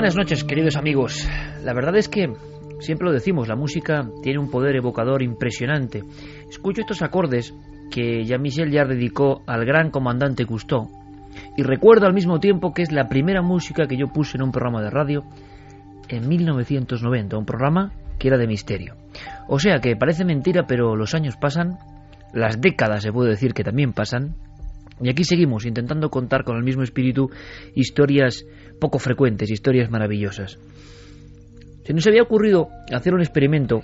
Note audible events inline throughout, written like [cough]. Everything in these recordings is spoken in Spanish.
Buenas noches, queridos amigos. La verdad es que, siempre lo decimos, la música tiene un poder evocador impresionante. Escucho estos acordes que Jean-Michel Jarre dedicó al gran comandante Cousteau y recuerdo al mismo tiempo que es la primera música que yo puse en un programa de radio en 1990, un programa que era de misterio. O sea que parece mentira, pero los años pasan, las décadas se puede decir que también pasan, y aquí seguimos intentando contar con el mismo espíritu historias poco frecuentes, historias maravillosas. Se nos había ocurrido hacer un experimento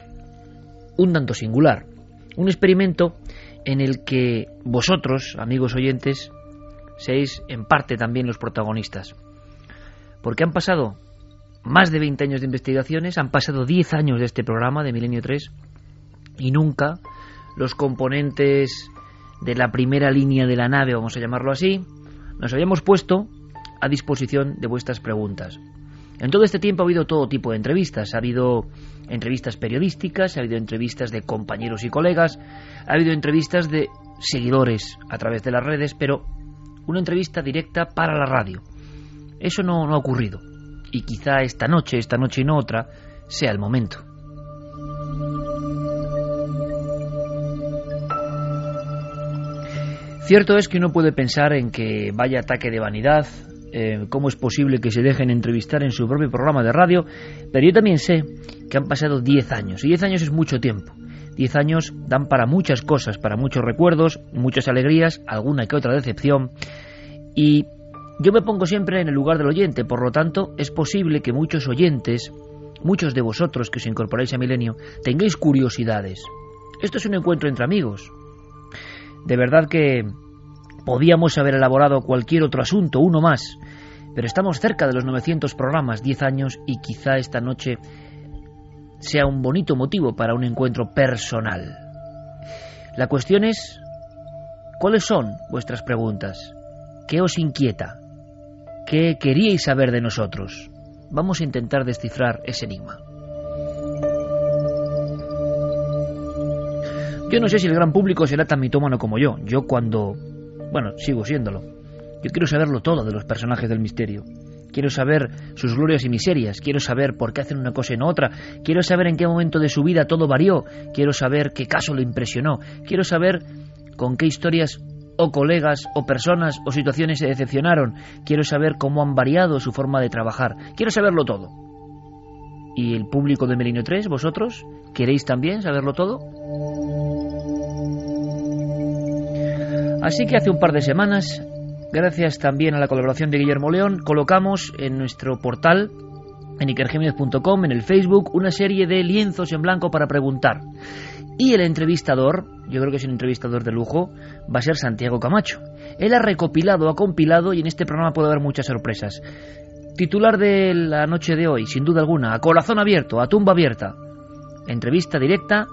un tanto singular, un experimento en el que vosotros, amigos oyentes, seáis en parte también los protagonistas. Porque han pasado más de 20 años de investigaciones, han pasado 10 años de este programa de Milenio 3 y nunca los componentes de la primera línea de la nave, vamos a llamarlo así, nos habíamos puesto a disposición de vuestras preguntas. En todo este tiempo ha habido todo tipo de entrevistas. Ha habido entrevistas periodísticas, ha habido entrevistas de compañeros y colegas, ha habido entrevistas de seguidores a través de las redes, pero una entrevista directa para la radio. Eso no, no ha ocurrido. Y quizá esta noche, esta noche y no otra, sea el momento. Cierto es que uno puede pensar en que vaya ataque de vanidad, eh, cómo es posible que se dejen entrevistar en su propio programa de radio, pero yo también sé que han pasado 10 años, y 10 años es mucho tiempo. 10 años dan para muchas cosas, para muchos recuerdos, muchas alegrías, alguna que otra decepción, y yo me pongo siempre en el lugar del oyente, por lo tanto es posible que muchos oyentes, muchos de vosotros que os incorporáis a Milenio, tengáis curiosidades. Esto es un encuentro entre amigos, de verdad que podíamos haber elaborado cualquier otro asunto, uno más, pero estamos cerca de los 900 programas, 10 años, y quizá esta noche sea un bonito motivo para un encuentro personal. La cuestión es, ¿cuáles son vuestras preguntas? ¿Qué os inquieta? ¿Qué queríais saber de nosotros? Vamos a intentar descifrar ese enigma. Yo no sé si el gran público será tan mitómano como yo. Yo cuando... Bueno, sigo siéndolo. Yo quiero saberlo todo de los personajes del misterio. Quiero saber sus glorias y miserias. Quiero saber por qué hacen una cosa y no otra. Quiero saber en qué momento de su vida todo varió. Quiero saber qué caso le impresionó. Quiero saber con qué historias o colegas o personas o situaciones se decepcionaron. Quiero saber cómo han variado su forma de trabajar. Quiero saberlo todo. ¿Y el público de Merino 3, vosotros? ¿Queréis también saberlo todo? Así que hace un par de semanas, gracias también a la colaboración de Guillermo León, colocamos en nuestro portal, en ikergémez.com, en el Facebook, una serie de lienzos en blanco para preguntar. Y el entrevistador, yo creo que es un entrevistador de lujo, va a ser Santiago Camacho. Él ha recopilado, ha compilado y en este programa puede haber muchas sorpresas. Titular de la noche de hoy, sin duda alguna, a corazón abierto, a tumba abierta. Entrevista directa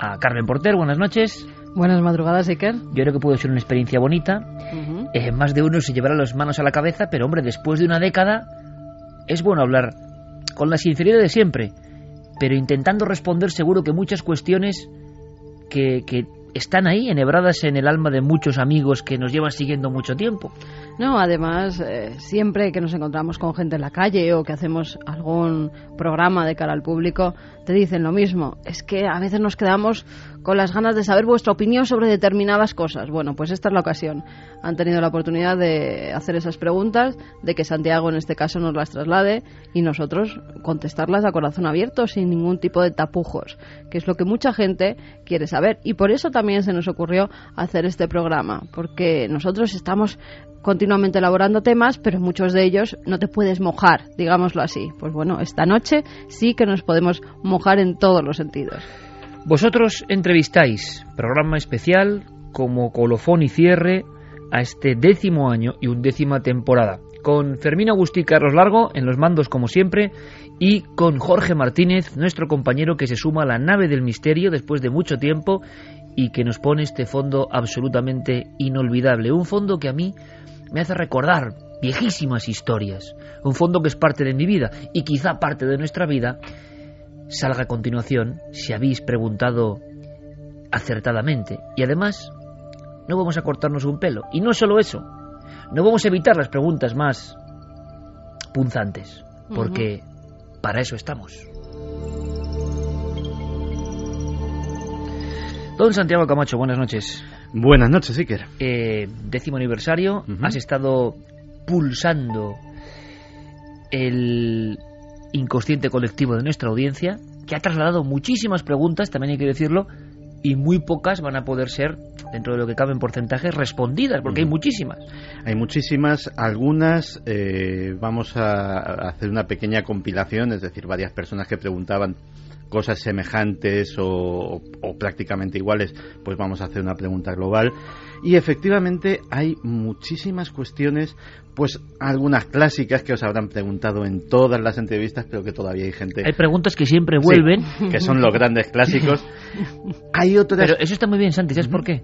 a Carmen Porter, buenas noches. Buenas madrugadas, Iker. Yo creo que puede ser una experiencia bonita. Eh, más de uno se llevará las manos a la cabeza, pero hombre, después de una década es bueno hablar con la sinceridad de siempre, pero intentando responder seguro que muchas cuestiones que, que están ahí, enhebradas en el alma de muchos amigos que nos llevan siguiendo mucho tiempo. No, además, eh, siempre que nos encontramos con gente en la calle o que hacemos algún programa de cara al público, te dicen lo mismo. Es que a veces nos quedamos con las ganas de saber vuestra opinión sobre determinadas cosas. Bueno, pues esta es la ocasión. Han tenido la oportunidad de hacer esas preguntas, de que Santiago en este caso nos las traslade y nosotros contestarlas a corazón abierto, sin ningún tipo de tapujos, que es lo que mucha gente quiere saber. Y por eso también se nos ocurrió hacer este programa, porque nosotros estamos continuamente elaborando temas, pero muchos de ellos no te puedes mojar, digámoslo así. Pues bueno, esta noche sí que nos podemos mojar en todos los sentidos. Vosotros entrevistáis, programa especial como colofón y cierre a este décimo año y undécima temporada, con Fermín Agustí Carlos Largo en los mandos como siempre y con Jorge Martínez, nuestro compañero que se suma a la nave del misterio después de mucho tiempo y que nos pone este fondo absolutamente inolvidable, un fondo que a mí me hace recordar viejísimas historias, un fondo que es parte de mi vida y quizá parte de nuestra vida salga a continuación si habéis preguntado acertadamente. Y además, no vamos a cortarnos un pelo. Y no solo eso, no vamos a evitar las preguntas más punzantes, porque para eso estamos. Don Santiago Camacho, buenas noches. Buenas noches, Iker. Eh, décimo aniversario, has estado pulsando el inconsciente colectivo de nuestra audiencia, que ha trasladado muchísimas preguntas, también hay que decirlo, y muy pocas van a poder ser, dentro de lo que cabe en porcentajes, respondidas, porque hay muchísimas. Hay muchísimas, algunas eh, vamos a hacer una pequeña compilación, es decir, varias personas que preguntaban cosas semejantes o, prácticamente iguales, pues vamos a hacer una pregunta global. Y efectivamente hay muchísimas cuestiones, pues algunas clásicas que os habrán preguntado en todas las entrevistas, pero que todavía hay gente. Hay preguntas que siempre vuelven. que son los grandes clásicos. [laughs] hay otras. Pero eso está muy bien, Santi, ¿sabes por qué?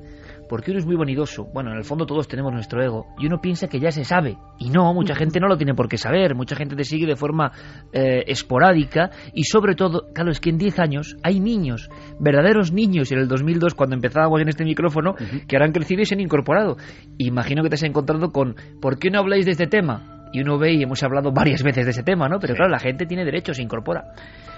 Porque uno es muy vanidoso. Bueno, en el fondo todos tenemos nuestro ego y uno piensa que ya se sabe. Y no, mucha gente no lo tiene por qué saber, mucha gente te sigue de forma eh, esporádica y sobre todo, claro, es que en 10 años hay niños, verdaderos niños, en el 2002 cuando empezábamos en este micrófono, que ahora han crecido y se han incorporado. Imagino que te has encontrado con, ¿por qué no habláis de este tema? Y uno ve y hemos hablado varias veces de ese tema, ¿no? Pero claro, la gente tiene derecho, se incorpora.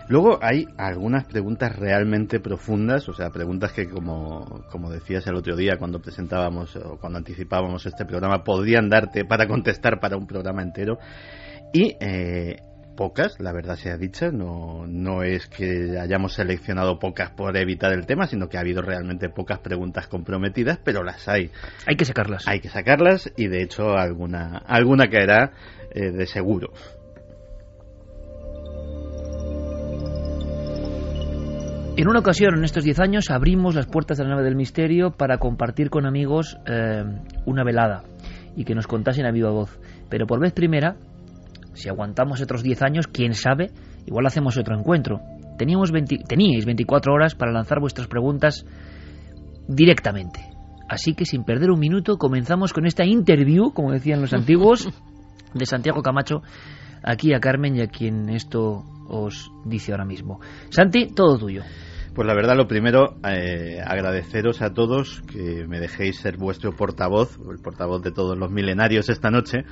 Luego hay algunas preguntas realmente profundas, o sea, preguntas que como, como decías el otro día cuando presentábamos o cuando anticipábamos este programa, podrían darte para contestar para un programa entero. Y eh, pocas, la verdad sea dicha, no, no es que hayamos seleccionado pocas por evitar el tema, sino que ha habido realmente pocas preguntas comprometidas, pero las hay. Hay que sacarlas. Hay que sacarlas y de hecho alguna, alguna caerá eh, de seguro. En una ocasión, en estos 10 años, abrimos las puertas de la nave del misterio para compartir con amigos eh, una velada y que nos contasen a viva voz. Pero por vez primera, si aguantamos otros 10 años, quién sabe, igual hacemos otro encuentro. Teníamos teníais 24 horas para lanzar vuestras preguntas directamente. Así que sin perder un minuto comenzamos con esta interview, como decían los antiguos, [laughs] de Santiago Camacho, aquí a Carmen y a quien esto os dice ahora mismo. Santi, todo tuyo. Pues la verdad, lo primero, eh, agradeceros a todos que me dejéis ser vuestro portavoz, el portavoz de todos los milenarios esta noche,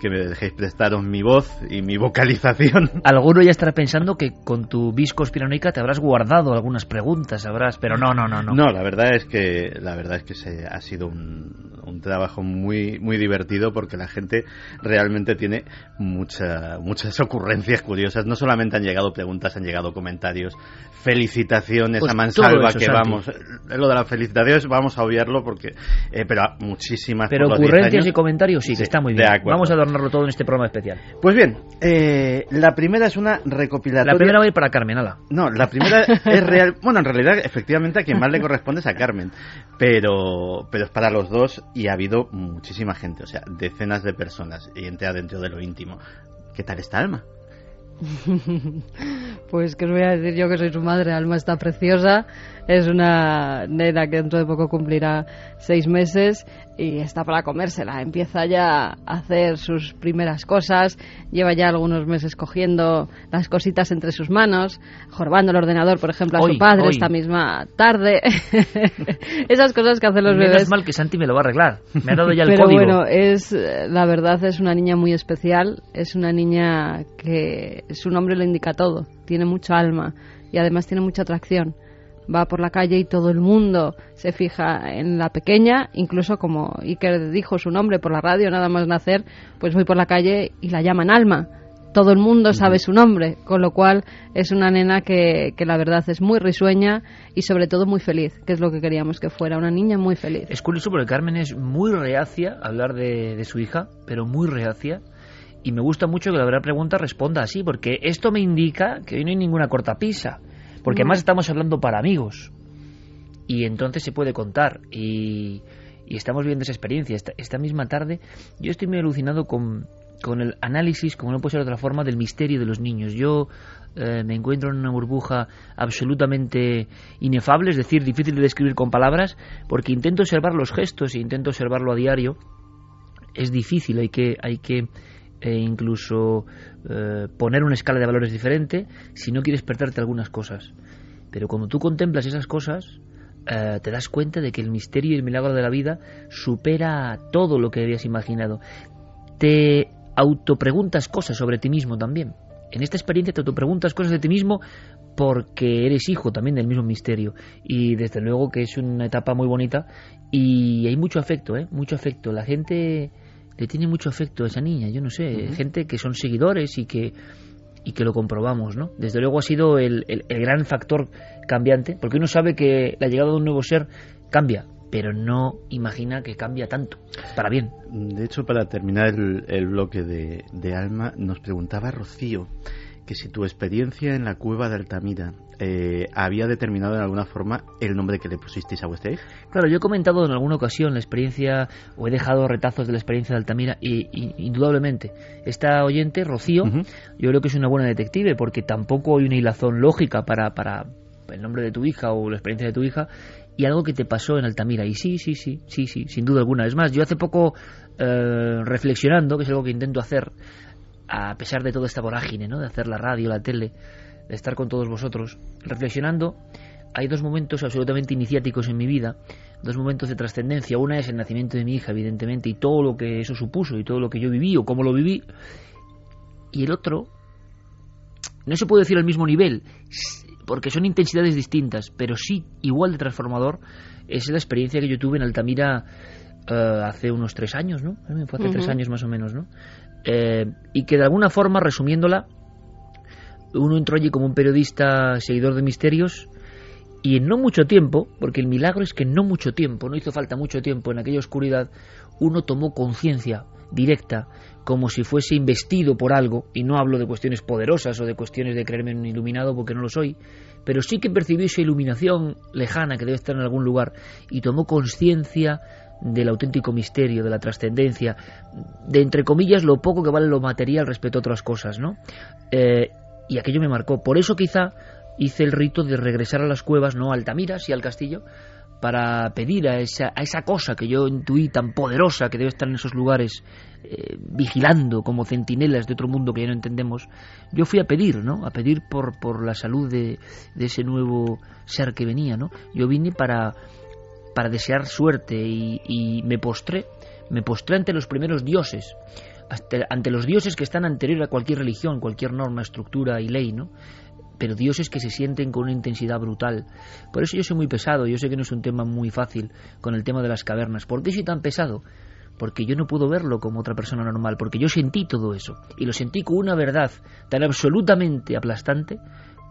que me dejéis prestaros mi voz y mi [laughs] vocalización. Alguno ya estará pensando que con tu vis conspiranoica te habrás guardado algunas preguntas, habrás, pero no, no, no, no. No, la verdad es que la verdad es que se, ha sido un, un trabajo muy muy divertido porque la gente realmente tiene mucha, muchas [laughs] ocurrencias curiosas. No solamente han llegado preguntas, han llegado comentarios, felicitaciones Pues a mansalva eso, que Santi. vamos, lo de las felicitaciones vamos a obviarlo porque, eh, pero muchísimas. Pero por los 10 ocurrencias y comentarios sí, que Sí, está muy bien. Vamos a adornarlo todo en este programa especial. Pues bien, eh, la primera es una recopilatoria. La primera va a ir para Carmen, ala. No, la primera [laughs] es real. Bueno, en realidad, efectivamente, a quien más le corresponde es a Carmen. Pero, pero es para los dos y ha habido muchísima gente, o sea, decenas de personas y entra dentro de lo íntimo. ¿Qué tal está Alma? [laughs] Pues que os voy a decir yo que soy su madre, Alma está preciosa, es una nena que dentro de poco cumplirá seis meses y está para comérsela, empieza ya a hacer sus primeras cosas, lleva ya algunos meses cogiendo las cositas entre sus manos, jorobando el ordenador, por ejemplo, a Hoy, su padre hoy. esta misma tarde, [laughs] esas cosas que hacen los Menos bebés. mal que Santi me lo va a arreglar. Me ha dado ya el Pero código. bueno, es la verdad es una niña muy especial, es una niña que su nombre lo indica todo, tiene mucha alma y además tiene mucha atracción. Va por la calle y todo el mundo se fija en la pequeña, incluso como Iker dijo su nombre por la radio, nada más nacer, pues voy por la calle y la llaman Alma. Todo el mundo sabe su nombre, con lo cual es una nena que, que la verdad es muy risueña y sobre todo muy feliz, que es lo que queríamos que fuera, una niña muy feliz. Es curioso porque Carmen es muy reacia a hablar de, de su hija, pero muy reacia y me gusta mucho que la verdad pregunta responda así, porque esto me indica que hoy no hay ninguna cortapisa, porque además estamos hablando para amigos y entonces se puede contar y, y estamos viendo esa experiencia. Esta, esta, misma tarde yo estoy muy alucinado con, con el análisis, como no puede ser de otra forma, del misterio de los niños. Yo eh, me encuentro en una burbuja absolutamente inefable, es decir, difícil de describir con palabras, porque intento observar los gestos e intento observarlo a diario. Es difícil, hay que, hay que e incluso eh, poner una escala de valores diferente si no quieres perderte algunas cosas. Pero cuando tú contemplas esas cosas, eh, te das cuenta de que el misterio y el milagro de la vida supera todo lo que habías imaginado. Te autopreguntas cosas sobre ti mismo también. En esta experiencia te autopreguntas cosas de ti mismo porque eres hijo también del mismo misterio. Y desde luego que es una etapa muy bonita y hay mucho afecto, ¿eh? Mucho afecto. La gente le tiene mucho afecto a esa niña, yo no sé, gente que son seguidores y que y que lo comprobamos, ¿no? Desde luego ha sido el, el, gran factor cambiante, porque uno sabe que la llegada de un nuevo ser cambia, pero no imagina que cambia tanto, para bien. De hecho, para terminar el, el bloque de, de, Alma, nos preguntaba Rocío que si tu experiencia en la cueva de Altamira eh, había determinado en alguna forma el nombre que le pusisteis a vuestra hija. Claro, yo he comentado en alguna ocasión la experiencia, o he dejado retazos de la experiencia de Altamira, y, y indudablemente, esta oyente, Rocío, uh -huh. yo creo que es una buena detective, porque tampoco hay una hilazón lógica para, para el nombre de tu hija o la experiencia de tu hija, y algo que te pasó en Altamira. Y sí, sí, sí, sí, sí, sin duda alguna. Es más, yo hace poco, eh, reflexionando, que es algo que intento hacer, a pesar de toda esta vorágine, ¿no? De hacer la radio, la tele, de estar con todos vosotros, reflexionando, hay dos momentos absolutamente iniciáticos en mi vida, dos momentos de trascendencia. Una es el nacimiento de mi hija, evidentemente, y todo lo que eso supuso, y todo lo que yo viví o cómo lo viví. Y el otro, no se puede decir al mismo nivel, porque son intensidades distintas, pero sí igual de transformador, es la experiencia que yo tuve en Altamira uh, hace unos tres años, ¿no? Fue hace uh -huh. tres años más o menos, ¿no? Eh, y que de alguna forma, resumiéndola, uno entró allí como un periodista seguidor de misterios y en no mucho tiempo, porque el milagro es que en no mucho tiempo, no hizo falta mucho tiempo en aquella oscuridad, uno tomó conciencia directa, como si fuese investido por algo, y no hablo de cuestiones poderosas o de cuestiones de creerme un iluminado porque no lo soy, pero sí que percibió esa iluminación lejana que debe estar en algún lugar y tomó conciencia del auténtico misterio, de la trascendencia, de entre comillas lo poco que vale lo material respecto a otras cosas, ¿no? Eh, y aquello me marcó. Por eso quizá hice el rito de regresar a las cuevas, no a Altamira, sí al castillo, para pedir a esa, a esa cosa que yo intuí tan poderosa que debe estar en esos lugares eh, vigilando como centinelas de otro mundo que ya no entendemos, yo fui a pedir, ¿no? A pedir por, por la salud de, de ese nuevo ser que venía, ¿no? Yo vine para para desear suerte y, y, me postré, me postré ante los primeros dioses, ante los dioses que están anterior a cualquier religión, cualquier norma, estructura y ley, ¿no? Pero dioses que se sienten con una intensidad brutal. Por eso yo soy muy pesado, yo sé que no es un tema muy fácil con el tema de las cavernas. ¿Por qué soy tan pesado? Porque yo no puedo verlo como otra persona normal, porque yo sentí todo eso, y lo sentí con una verdad tan absolutamente aplastante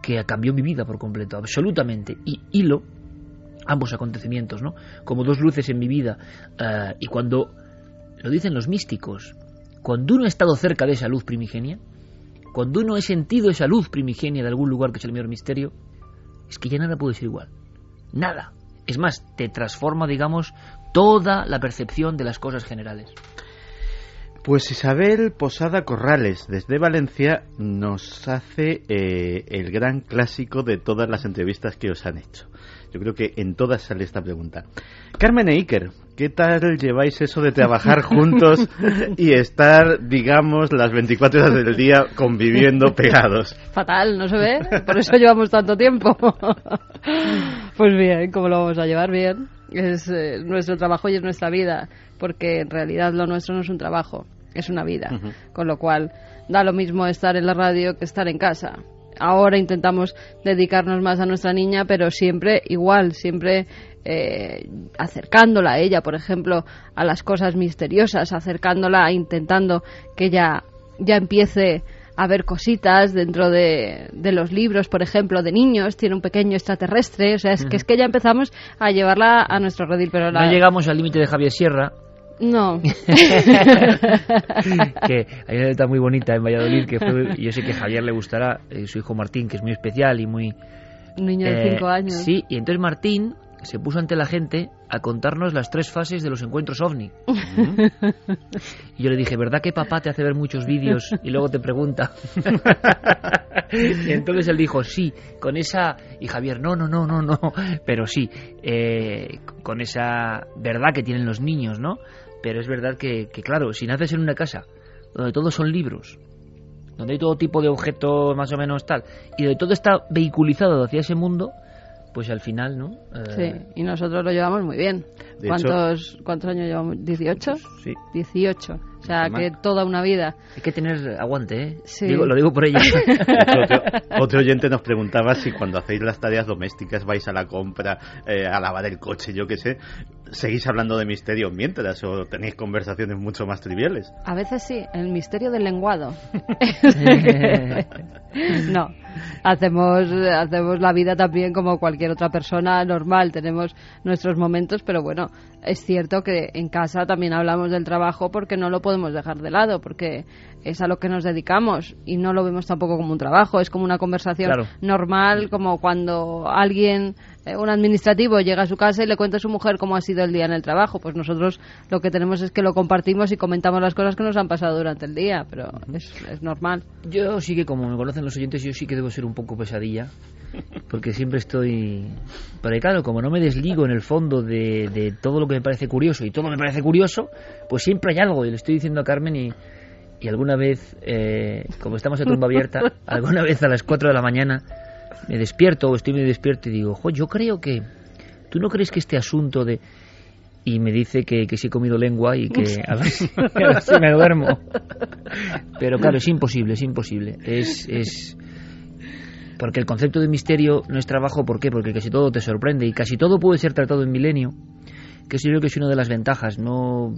que cambió mi vida por completo, absolutamente. Y hilo ambos acontecimientos, ¿no? Como dos luces en mi vida. Uh, y cuando, lo dicen los místicos, cuando uno ha estado cerca de esa luz primigenia, cuando uno ha sentido esa luz primigenia de algún lugar que es el mayor misterio, es que ya nada puede ser igual. Nada. Es más, te transforma, digamos, toda la percepción de las cosas generales. Pues Isabel Posada Corrales, desde Valencia, nos hace eh, el gran clásico de todas las entrevistas que os han hecho. Yo creo que en todas sale esta pregunta. Carmen e Iker, ¿qué tal lleváis eso de trabajar [laughs] juntos y estar, digamos, las 24 horas del día conviviendo pegados? Fatal, ¿no se ve? Por eso llevamos tanto tiempo. pues bien, ¿cómo lo vamos a llevar? Bien. Es eh, nuestro trabajo y es nuestra vida, porque en realidad lo nuestro no es un trabajo, es una vida. Uh -huh. Con lo cual, da lo mismo estar en la radio que estar en casa ahora intentamos dedicarnos más a nuestra niña, pero siempre igual, siempre eh, acercándola a ella, por ejemplo, a las cosas misteriosas, acercándola, intentando que ella ya empiece a ver cositas dentro de, de, los libros, por ejemplo, de niños, tiene un pequeño extraterrestre, o sea, es que es que ya empezamos a llevarla a nuestro redil, pero No llegamos al límite de Javier Sierra, no. [laughs] que hay una letra muy bonita en Valladolid que fue, yo sé que a Javier le gustará, eh, su hijo Martín, que es muy especial y muy... Un niño de 5 eh, años. Sí, y entonces Martín se puso ante la gente a contarnos las tres fases de los encuentros ovni. [laughs] y yo le dije, ¿verdad que papá te hace ver muchos vídeos y luego te pregunta? y entonces él dijo, sí, con esa... Y Javier, no, no, no, no, no, pero sí, eh, con esa verdad que tienen los niños, ¿no? Pero es verdad que, que, claro, si naces en una casa donde todos son libros, donde hay todo tipo de objetos más o menos tal, y donde todo está vehiculizado hacia ese mundo, pues al final, ¿no? Eh... Sí, y nosotros lo llevamos muy bien. De ¿Cuántos, hecho, ¿Cuántos años llevamos? ¿18? Sí. 18. O sea, que toda una vida. Hay que tener aguante, ¿eh? Sí. Digo, lo digo por ella. [laughs] otro, otro, oyente nos preguntaba si cuando hacéis las tareas domésticas vais a la compra, eh, a lavar el coche, yo qué sé, ¿seguís hablando de misterios mientras o tenéis conversaciones mucho más triviales? A veces sí, el misterio del lenguado. [laughs] no, hacemos, hacemos la vida también como cualquier otra persona normal, tenemos nuestros momentos, pero bueno, es cierto que en casa también hablamos del trabajo porque no lo podemos dejar de lado, porque es a lo que nos dedicamos y no lo vemos tampoco como un trabajo, es como una conversación Claro. normal, como cuando alguien, eh, un administrativo, llega a su casa y le cuenta a su mujer cómo ha sido el día en el trabajo. Pues nosotros lo que tenemos es que lo compartimos y comentamos las cosas que nos han pasado durante el día, pero es, es normal. Yo sí que, como me conocen los oyentes, yo sí que debo ser un poco pesadilla, porque siempre estoy... Pero claro, como no me desligo en el fondo de, de todo lo que me parece curioso y todo me parece curioso, pues siempre hay algo, y le estoy diciendo a Carmen y... Y alguna vez, eh, como estamos en tumba abierta, [laughs] alguna vez a las 4 de la mañana me despierto o estoy medio despierto y digo, jo, yo creo que... ¿Tú no crees que este asunto de...? Y me dice que, que sí he comido lengua y que a ver, si, [laughs] a ver si me duermo. Pero claro, es imposible, es imposible. Es, es... Porque el concepto de misterio no es trabajo, ¿por qué? Porque casi todo te sorprende y casi todo puede ser tratado en milenio que eso yo creo que es una de las ventajas. No,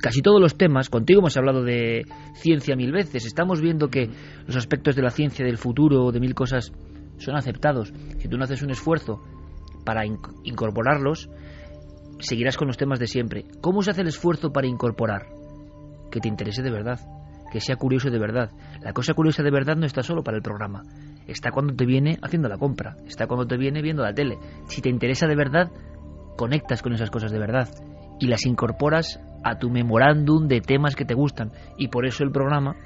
casi todos los temas, contigo hemos hablado de ciencia mil veces, estamos viendo que los aspectos de la ciencia, del futuro, de mil cosas, son aceptados. Si tú no haces un esfuerzo para inc incorporarlos, seguirás con los temas de siempre. ¿Cómo se hace el esfuerzo para incorporar? Que te interese de verdad, que sea curioso de verdad. La cosa curiosa de verdad no está solo para el programa, está cuando te viene haciendo la compra, está cuando te viene viendo la tele. Si te interesa de verdad, conectas con esas cosas de verdad y las incorporas a tu memorándum de temas que te gustan. Y por eso el programa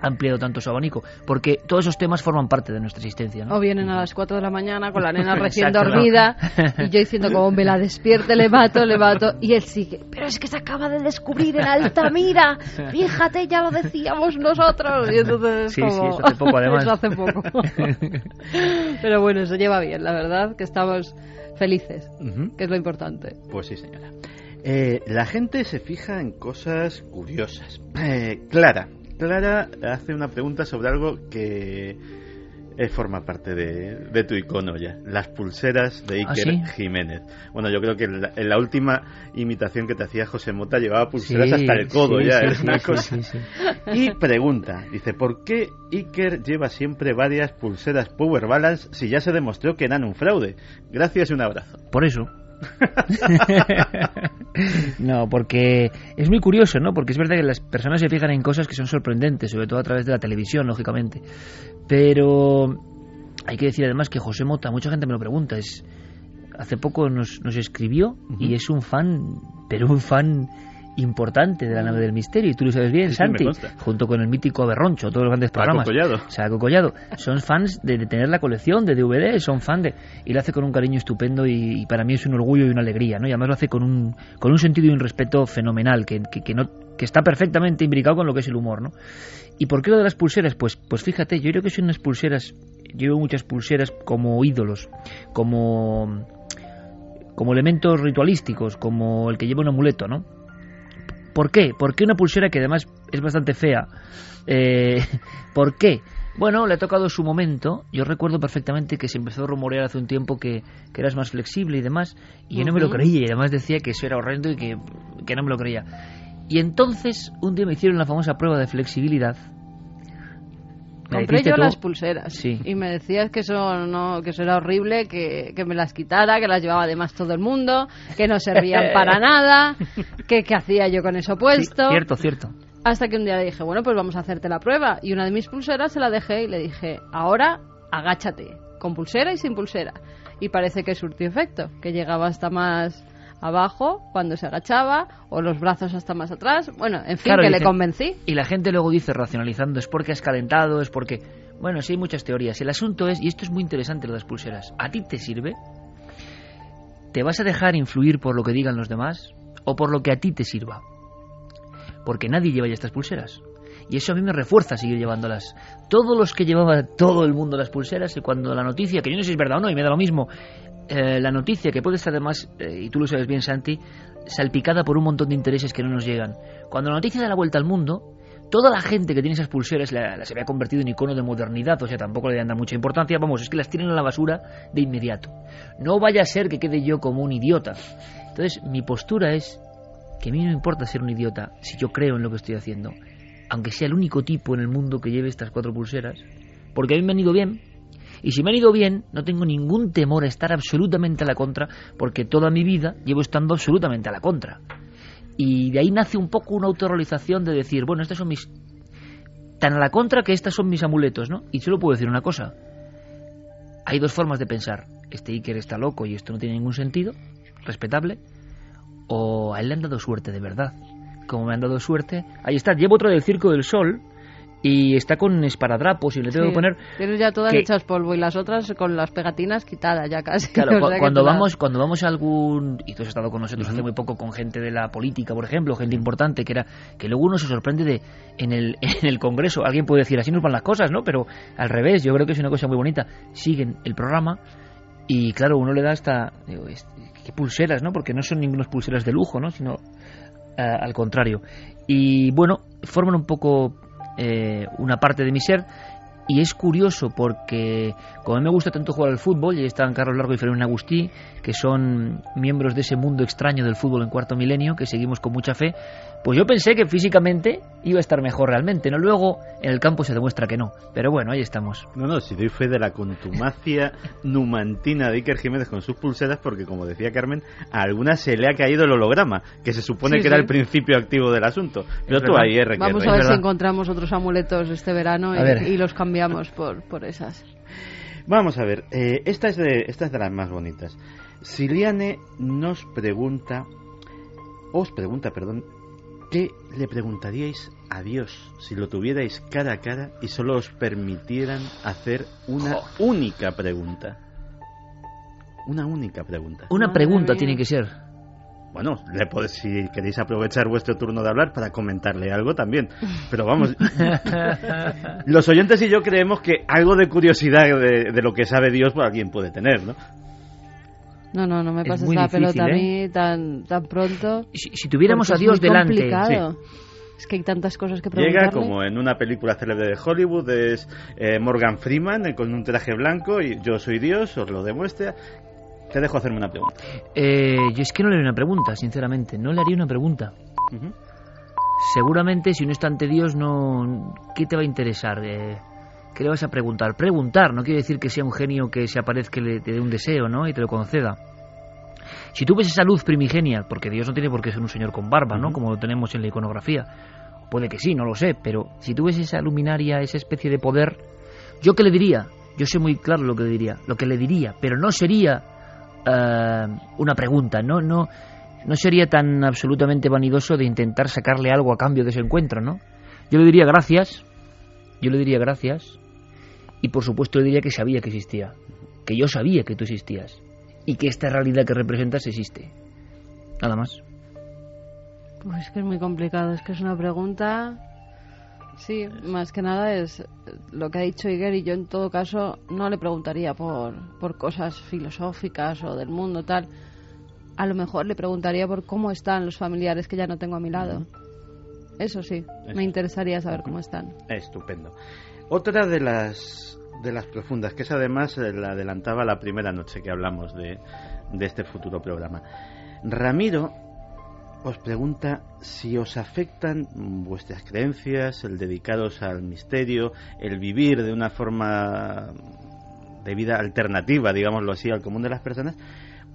ha ampliado tanto su abanico, porque todos esos temas forman parte de nuestra existencia. ¿no? O vienen a las 4 de la mañana con la [laughs] nena recién Exacto, ¿no? dormida y yo diciendo como me la despierte, le mato, le mato y él sigue, pero es que se acaba de descubrir en Altamira, fíjate, ya lo decíamos nosotros. Y entonces es Sí, sí, como- eso hace poco, además. [laughs] Eso hace poco. [laughs] pero bueno, se lleva bien, la verdad, que estamos felices, que es lo importante. Pues sí, señora. Eh, la gente se fija en cosas curiosas. Eh, Clara, Clara hace una pregunta sobre algo que eh, forma parte de, de tu icono ya. Las pulseras de ¿Ah, Iker sí? Jiménez. Bueno, yo creo que en la, en la última imitación que te hacía José Mota llevaba pulseras Sí, hasta el codo sí, ya. es sí, una cosa. Y pregunta, dice, ¿por qué Iker lleva siempre varias pulseras Power Balance si ya se demostró que eran un fraude? Gracias y un abrazo. Por eso. [laughs] no, porque es muy curioso, ¿no? Porque es verdad que las personas se fijan en cosas que son sorprendentes, sobre todo a través de la televisión, lógicamente. Pero hay que decir además que José Mota, mucha gente me lo pregunta, es hace poco nos, nos escribió y es un fan, pero un fan importante de la nave del misterio, y tú lo sabes bien, Sí, Santi, junto con el mítico Berroncho, todos los grandes Paco programas. Saco Collado. Son fans de, de tener la colección de DVD, son fan de... Y lo hace con un cariño estupendo y, y para mí es un orgullo y una alegría, ¿no? Y además lo hace con un, con un sentido y un respeto fenomenal, que, que, que no, que está perfectamente imbricado con lo que es el humor, ¿no? ¿Y por qué lo de las pulseras? Pues, pues fíjate, yo creo que son unas pulseras... Yo veo muchas pulseras como ídolos, como como elementos ritualísticos, como el que lleva un amuleto, ¿no? ¿Por qué? ¿Por qué una pulsera que además es bastante fea? Eh, [laughs] ¿Por qué? Bueno, le ha tocado su momento. Yo recuerdo perfectamente que se empezó a rumorear hace un tiempo que, que eras más flexible y demás, y yo no me lo creía, y además decía que eso era horrendo y que, que no me lo creía. Y entonces, un día me hicieron la famosa prueba de flexibilidad. Compré yo tú- las pulseras Sí. y me decías que eso no que eso era horrible, que, que me las quitara, que las llevaba además todo el mundo, que no servían [laughs] para nada, que qué hacía yo con eso Sí, puesto. cierto, cierto. Hasta que un día le dije, bueno, pues vamos a hacerte la prueba. Y una de mis pulseras se la dejé y le dije, ahora agáchate, con pulsera y sin pulsera. Y parece que surtió efecto, que llegaba hasta más abajo cuando se agachaba, o los brazos hasta más atrás. Bueno, en fin, Claro, que le convencí. Y la gente luego dice, racionalizando, es porque has calentado, es porque... Bueno, sí hay muchas teorías. El asunto es, y esto es muy interesante lo de las pulseras, ¿a ti te sirve? ¿Te vas a dejar influir por lo que digan los demás o por lo que a ti te sirva? Porque nadie lleva ya estas pulseras. Y eso a mí me refuerza seguir llevándolas. Todos los que llevaba todo el mundo las pulseras, y cuando la noticia, que yo no sé si es verdad o no, y me da lo mismo, eh, la noticia que puede estar además, eh, y tú lo sabes bien, Santi, salpicada por un montón de intereses que no nos llegan. Cuando la noticia da la vuelta al mundo, toda la gente que tiene esas pulseras la- las había convertido en icono de modernidad, o sea, tampoco le dan mucha importancia, vamos, es que las tienen a la basura de inmediato. No vaya a ser que quede yo como un idiota. Entonces, mi postura es que a mí no me importa ser un idiota si yo creo en lo que estoy haciendo, aunque sea el único tipo en el mundo que lleve estas cuatro pulseras, porque a mí me han ido bien. Y si me han ido bien, no tengo ningún temor a estar absolutamente a la contra, porque toda mi vida llevo estando absolutamente a la contra. Y de ahí nace un poco una autorrealización de decir, bueno, estos son mis... tan a la contra que estas son mis amuletos, ¿no? Y solo puedo decir una cosa. Hay dos formas de pensar. Este Iker está loco y esto no tiene ningún sentido, respetable, o a él le han dado suerte de verdad. Como me han dado suerte, ahí está, llevo otro del Circo del Sol y está con esparadrapos y le tengo Sí, que poner Tienes ya todas que- hechas polvo y las otras con las pegatinas quitadas ya casi. [laughs] Claro, cu- cuando todas- vamos cuando vamos a algún y tú has estado con nosotros hace muy poco con gente de la política, por ejemplo, gente importante que era que luego uno se sorprende de en el [laughs] en el Congreso, alguien puede decir así nos van las cosas, ¿no? Pero al revés, yo creo que es una cosa muy bonita. Siguen el programa y claro, uno le da hasta digo, qué pulseras, ¿no? Porque no son ningunas pulseras de lujo, ¿no? Sino eh, al contrario. Y bueno, forman un poco eh, una parte de mi ser. Y es curioso porque como me gusta tanto jugar al fútbol, y están Carlos Largo y Fermín Agustí, que son miembros de ese mundo extraño del fútbol en cuarto milenio, que seguimos con mucha fe, pues yo pensé que físicamente iba a estar mejor realmente, ¿no? Luego en el campo se demuestra que no, pero bueno, ahí estamos. No, no, si doy fe de la contumacia [laughs] numantina de Iker Jiménez con sus pulseras, porque como decía Carmen, a algunas se le ha caído el holograma, que se supone Sí, que era el principio activo del asunto. Pero tú ahí, R. que Vamos R. a ver si encontramos otros amuletos este verano y los cambiamos por, por esas. Vamos a ver, eh, esta, es de, esta es de las más bonitas. Siliane nos pregunta, os pregunta, perdón, ¿qué le preguntaríais a Dios si lo tuvierais cara a cara y solo os permitieran hacer una única pregunta? Una única pregunta. Una pregunta tiene que ser. Bueno, le pod- si queréis aprovechar vuestro turno de hablar para comentarle algo también. Pero vamos, [laughs] los oyentes y yo creemos que algo de curiosidad de, de lo que sabe Dios pues, alguien puede tener, ¿no? No, no, no me Es pases la difícil, pelota a ¿eh? mí tan, tan pronto. Si, si tuviéramos a es Dios muy delante, complicado. Es que hay tantas cosas que preguntarle. Llega como en una película célebre de Hollywood, es eh, Morgan Freeman eh, con un traje blanco y yo soy Dios, os lo demuestra. Te dejo hacerme una pregunta. eh, yo es que no le haría una pregunta, sinceramente, no le haría una pregunta. Ujú. Seguramente si uno está ante Dios, no, ¿qué te va a interesar? ¿Qué le vas a preguntar? Preguntar, no quiere decir que sea un genio que se aparezca y te dé un deseo, ¿no? Y te lo conceda. Si tú ves esa luz primigenia, porque Dios no tiene por qué ser un señor con barba, ¿no? Como lo tenemos en la iconografía. Puede que sí, no lo sé, pero si tú ves esa luminaria, esa especie de poder, ¿yo qué le diría? Yo sé muy claro lo que le diría, lo que le diría, pero no sería eh, una pregunta, no, no, no sería tan absolutamente vanidoso de intentar sacarle algo a cambio de ese encuentro, ¿no? Yo le diría gracias, yo le diría gracias, y por supuesto le diría que sabía que existía, que yo sabía que tú existías, y que esta realidad que representas existe. Nada más. Pues es que es muy complicado, es que es una pregunta... Sí, más que nada es lo que ha dicho Iger y yo en todo caso no le preguntaría por, por cosas filosóficas o del mundo tal. A lo mejor le preguntaría por cómo están los familiares que ya no tengo a mi lado. Eso sí, me interesaría saber cómo están. Estupendo. Otra de las de las profundas, que es además eh, la adelantaba la primera noche que hablamos de, de este futuro programa. Ramiro os pregunta si os afectan vuestras creencias, el dedicaros al misterio, el vivir de una forma de vida alternativa, digámoslo así, al común de las personas,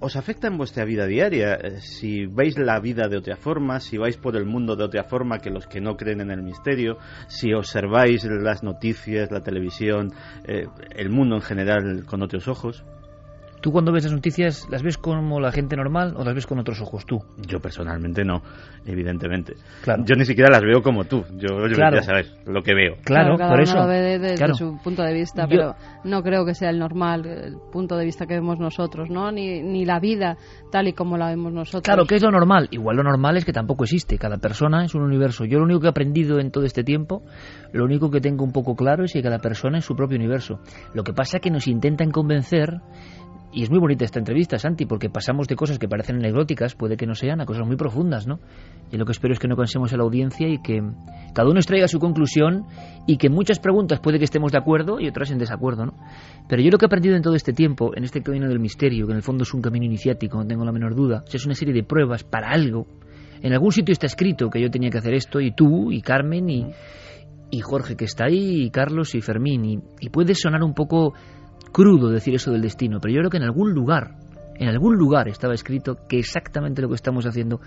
¿Os afecta en vuestra vida diaria? Eh, si veis la vida de otra forma, si vais por el mundo de otra forma que los que no creen en el misterio, si observáis las noticias, la televisión, eh, el mundo en general con otros ojos. ¿Tú cuando ves las noticias las ves como la gente normal o las ves con otros ojos tú? Yo personalmente no, evidentemente. Claro. Yo ni siquiera las veo como tú. Yo, yo Claro. ya sabes lo que veo. Claro, cada por uno eso. lo ve de- desde Claro. su punto de vista, Yo- pero no creo que sea el normal, el punto de vista que vemos nosotros, ¿no? Ni, ni la vida tal y como la vemos nosotros. Claro, ¿qué es lo normal? Igual lo normal es que tampoco existe. Cada persona es un universo. Yo lo único que he aprendido en todo este tiempo, lo único que tengo un poco claro es que cada persona es su propio universo. Lo que pasa es que nos intentan convencer, y es muy bonita esta entrevista, Santi, porque pasamos de cosas que parecen anecdóticas, puede que no sean, a cosas muy profundas, ¿no? Y lo que espero es que no cansemos a la audiencia y que cada uno extraiga su conclusión y que muchas preguntas puede que estemos de acuerdo y otras en desacuerdo, ¿no? Pero yo lo que he aprendido en todo este tiempo, en este camino del misterio, que en el fondo es un camino iniciático, no tengo la menor duda, es una serie de pruebas para algo. En algún sitio está escrito que yo tenía que hacer esto, y tú, y Carmen, y, y Jorge que está ahí, y Carlos y Fermín, y, y puede sonar un poco crudo decir eso del destino, pero yo creo que en algún lugar, en algún lugar estaba escrito que exactamente lo que estamos haciendo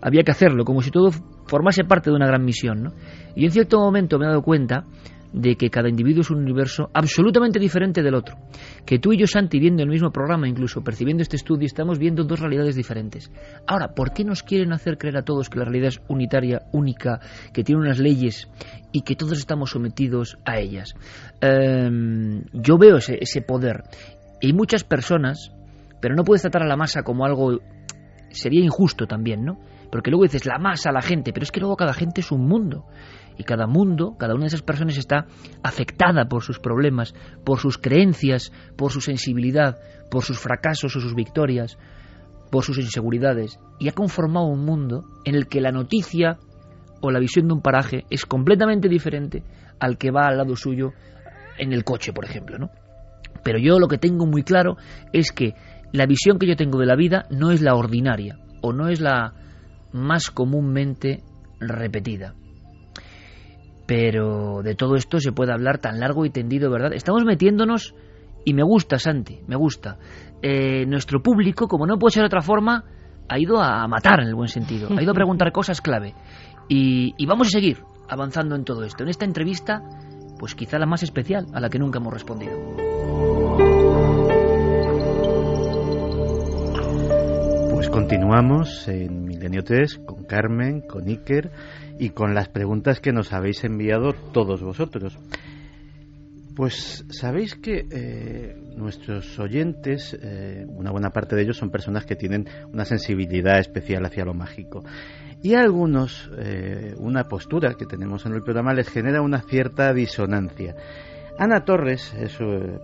había que hacerlo, como si todo formase parte de una gran misión, ¿no? Y en cierto momento me he dado cuenta de que cada individuo es un universo absolutamente diferente del otro. Que tú y yo, Santi, viendo el mismo programa, incluso percibiendo este estudio, estamos viendo dos realidades diferentes. Ahora, ¿por qué nos quieren hacer creer a todos que la realidad es unitaria, única, que tiene unas leyes y que todos estamos sometidos a ellas? Em, yo veo ese, ese poder. Y muchas personas, pero no puedes tratar a la masa como algo... Sería injusto también, ¿no? Porque luego dices la masa, la gente, pero es que luego cada gente es un mundo. Y cada mundo, cada una de esas personas está afectada por sus problemas, por sus creencias, por su sensibilidad, por sus fracasos o sus victorias, por sus inseguridades. Y ha conformado un mundo en el que la noticia o la visión de un paraje es completamente diferente al que va al lado suyo en el coche, por ejemplo, ¿no? Pero yo lo que tengo muy claro es que la visión que yo tengo de la vida no es la ordinaria o no es la más comúnmente repetida. Pero de todo esto se puede hablar tan largo y tendido, ¿verdad? Estamos metiéndonos, y me gusta, Santi, me gusta. Eh, nuestro público, como no puede ser de otra forma, ha ido a matar en el buen sentido, ha ido a preguntar cosas clave. Y, y vamos a seguir avanzando en todo esto. En esta entrevista, pues quizá la más especial, a la que nunca hemos respondido. Pues continuamos en Milenio 3 con Carmen, con Iker y con las preguntas que nos habéis enviado todos vosotros. Pues sabéis que eh, nuestros oyentes, eh, una buena parte de ellos son personas que tienen una sensibilidad especial hacia lo mágico. Y a algunos, eh, una postura que tenemos en el programa les genera una cierta disonancia. Ana Torres,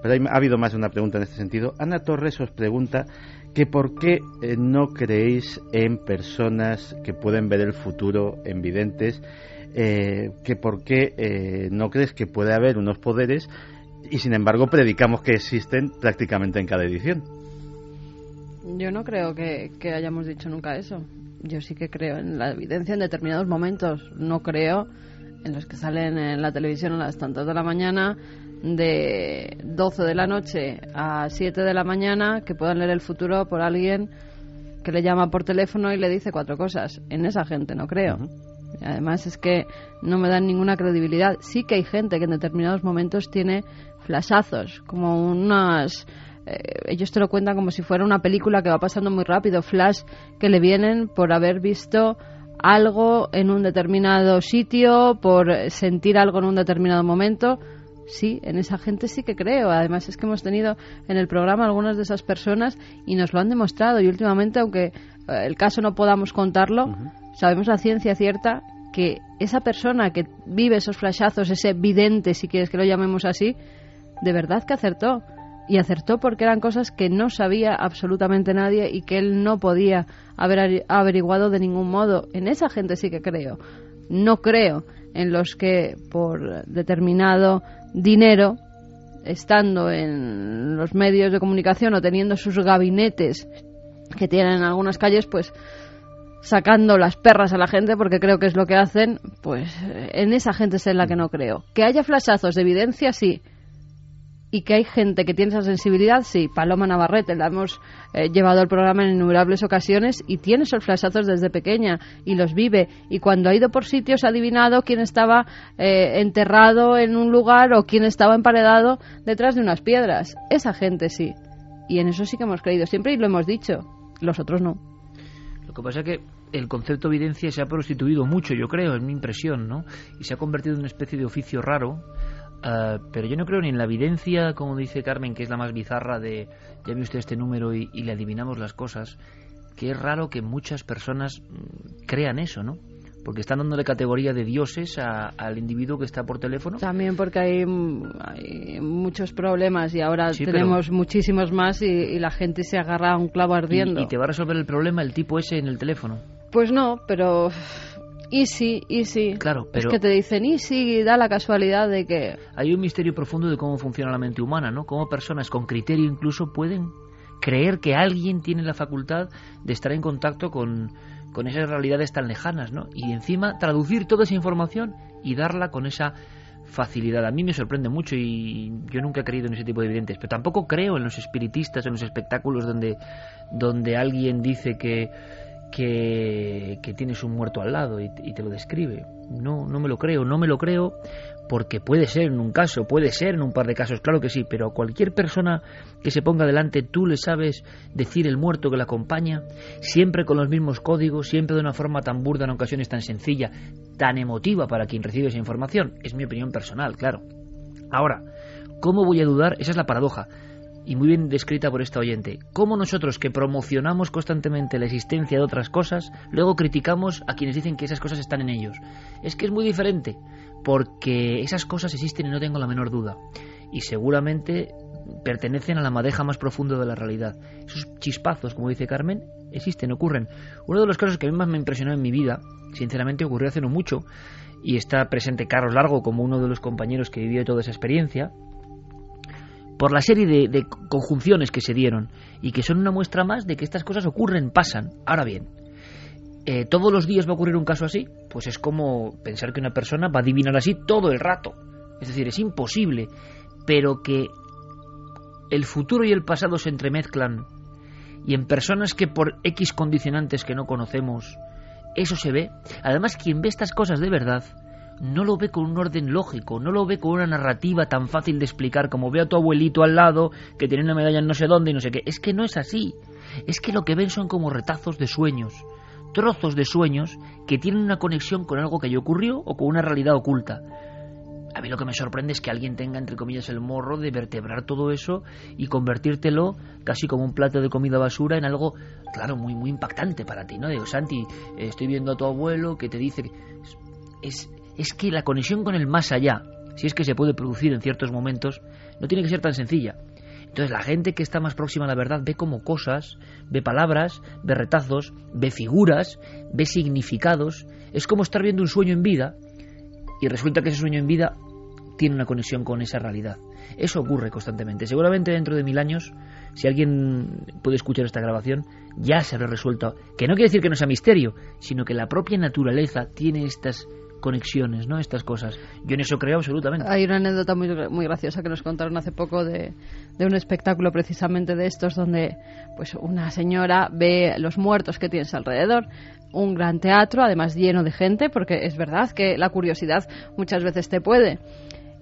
pero ha habido más de una pregunta en este sentido. Ana Torres os pregunta que por qué eh, no creéis en personas que pueden ver el futuro, en videntes, eh, que por qué eh, no crees que puede haber unos poderes y sin embargo predicamos que existen prácticamente en cada edición. Yo no creo que, que hayamos dicho nunca eso. Yo sí que creo en la evidencia en determinados momentos. No creo en los que salen en la televisión a las tantas de la mañana, de 12 de la noche a 7 de la mañana, que puedan leer el futuro por alguien que le llama por teléfono y le dice cuatro cosas. En esa gente no creo. Además es que no me dan ninguna credibilidad. Sí que hay gente que en determinados momentos tiene flashazos, como unas... eh, ellos te lo cuentan como si fuera una película que va pasando muy rápido, flash que le vienen por haber visto algo en un determinado sitio, por sentir algo en un determinado momento. Sí, en esa gente sí que creo. Además es que hemos tenido en el programa algunas de esas personas y nos lo han demostrado. Y últimamente, aunque eh, el caso no podamos contarlo, sabemos la ciencia cierta que esa persona que vive esos flashazos, ese vidente, si quieres que lo llamemos así, de verdad que acertó. Y acertó porque eran cosas que no sabía absolutamente nadie y que él no podía haber averiguado de ningún modo. En esa gente sí que creo. No creo en los que por determinado dinero estando en los medios de comunicación o teniendo sus gabinetes que tienen en algunas calles, pues sacando las perras a la gente, porque creo que es lo que hacen, pues en esa gente es en la que no creo. Que haya flashazos de evidencia, sí. Y que hay gente que tiene esa sensibilidad, sí. Paloma Navarrete, la hemos eh, llevado al programa en innumerables ocasiones y tiene esos flashazos desde pequeña y los vive. Y cuando ha ido por sitios ha adivinado quién estaba eh, enterrado en un lugar o quién estaba emparedado detrás de unas piedras. Esa gente sí. Y en eso sí que hemos creído siempre y lo hemos dicho. Los otros no. Lo que pasa es que el concepto de evidencia se ha prostituido mucho, yo creo, es mi impresión, ¿no? Y se ha convertido en una especie de oficio raro. Uh, pero yo no creo ni en la evidencia, como dice Carmen, que es la más bizarra de ya ve usted este número y, y le adivinamos las cosas, que es raro que muchas personas mm, crean eso, ¿no? porque están dándole categoría de dioses a, al individuo que está por teléfono. También porque hay, hay muchos problemas y ahora sí, tenemos muchísimos más y, y, la gente se agarra a un clavo ardiendo. ¿Y, ¿Y, te va a resolver el problema el tipo ese en el teléfono? Pues no, pero easy, easy. Claro, pero... Es que te dicen easy y da la casualidad de que... Hay un misterio profundo de cómo funciona la mente humana, ¿no? Cómo personas con criterio incluso pueden creer que alguien tiene la facultad de estar en contacto con con esas realidades tan lejanas, ¿no? Y encima traducir toda esa información y darla con esa facilidad. A mí me sorprende mucho y yo nunca he creído en ese tipo de evidentes, pero tampoco creo en los espiritistas, en los espectáculos donde, donde alguien dice que, que, tienes un muerto al lado y, y, te lo describe. No, no me lo creo, no me lo creo porque puede ser en un caso, puede ser en un par de casos, claro que sí, pero a cualquier persona que se ponga delante tú le sabes decir el muerto que la acompaña, siempre con los mismos códigos, siempre de una forma tan burda, en ocasiones tan sencilla, tan emotiva para quien recibe esa información. Es mi opinión personal, claro. Ahora, ¿cómo voy a dudar? Esa es la paradoja y muy bien descrita por esta oyente. ¿Cómo nosotros que promocionamos constantemente la existencia de otras cosas, luego criticamos a quienes dicen que esas cosas están en ellos? Es que es muy diferente, porque esas cosas existen y no tengo la menor duda. Y seguramente pertenecen a la madeja más profunda de la realidad. Esos chispazos, como dice Carmen, existen, ocurren. Uno de los casos que a mí más me impresionó en mi vida, sinceramente ocurrió hace no mucho, y está presente Carlos Largo como uno de los compañeros que vivió toda esa experiencia, por la serie de, de, conjunciones que se dieron y que son una muestra más de que estas cosas ocurren, pasan. Ahora bien, eh, ¿todos los días va a ocurrir un caso así? Pues es como pensar que una persona va a adivinar así todo el rato. Es decir, es imposible, pero que el futuro y el pasado se entremezclan y en personas que por X condicionantes que no conocemos, eso se ve. Además, quien ve estas cosas de verdad no lo ve con un orden lógico, no lo ve con una narrativa tan fácil de explicar como ve a tu abuelito al lado que tiene una medalla en no sé dónde y no sé qué. Es que no es así. Es que lo que ven son como retazos de sueños, trozos de sueños que tienen una conexión con algo que ya ocurrió o con una realidad oculta. A mí lo que me sorprende es que alguien tenga, entre comillas, el morro de vertebrar todo eso y convertírtelo casi como un plato de comida basura en algo, claro, muy, muy impactante para ti, ¿no? Digo, Santi, estoy viendo a tu abuelo que te dice que... Es, es que la conexión con el más allá, si es que se puede producir en ciertos momentos, no tiene que ser tan sencilla. Entonces la gente que está más próxima a la verdad ve como cosas, ve palabras, ve retazos, ve figuras, ve significados. Es como estar viendo un sueño en vida y resulta que ese sueño en vida tiene una conexión con esa realidad. Eso ocurre constantemente. Seguramente dentro de mil años, si alguien puede escuchar esta grabación, ya se habrá resuelto. Que no quiere decir que no sea misterio, sino que la propia naturaleza tiene estas conexiones, ¿no? Estas cosas. Yo en eso creo absolutamente. Hay una anécdota muy, muy graciosa que nos contaron hace poco de, de, un espectáculo precisamente de estos donde pues una señora ve los muertos que tienes alrededor, un gran teatro, además lleno de gente, porque es verdad que la curiosidad muchas veces te puede.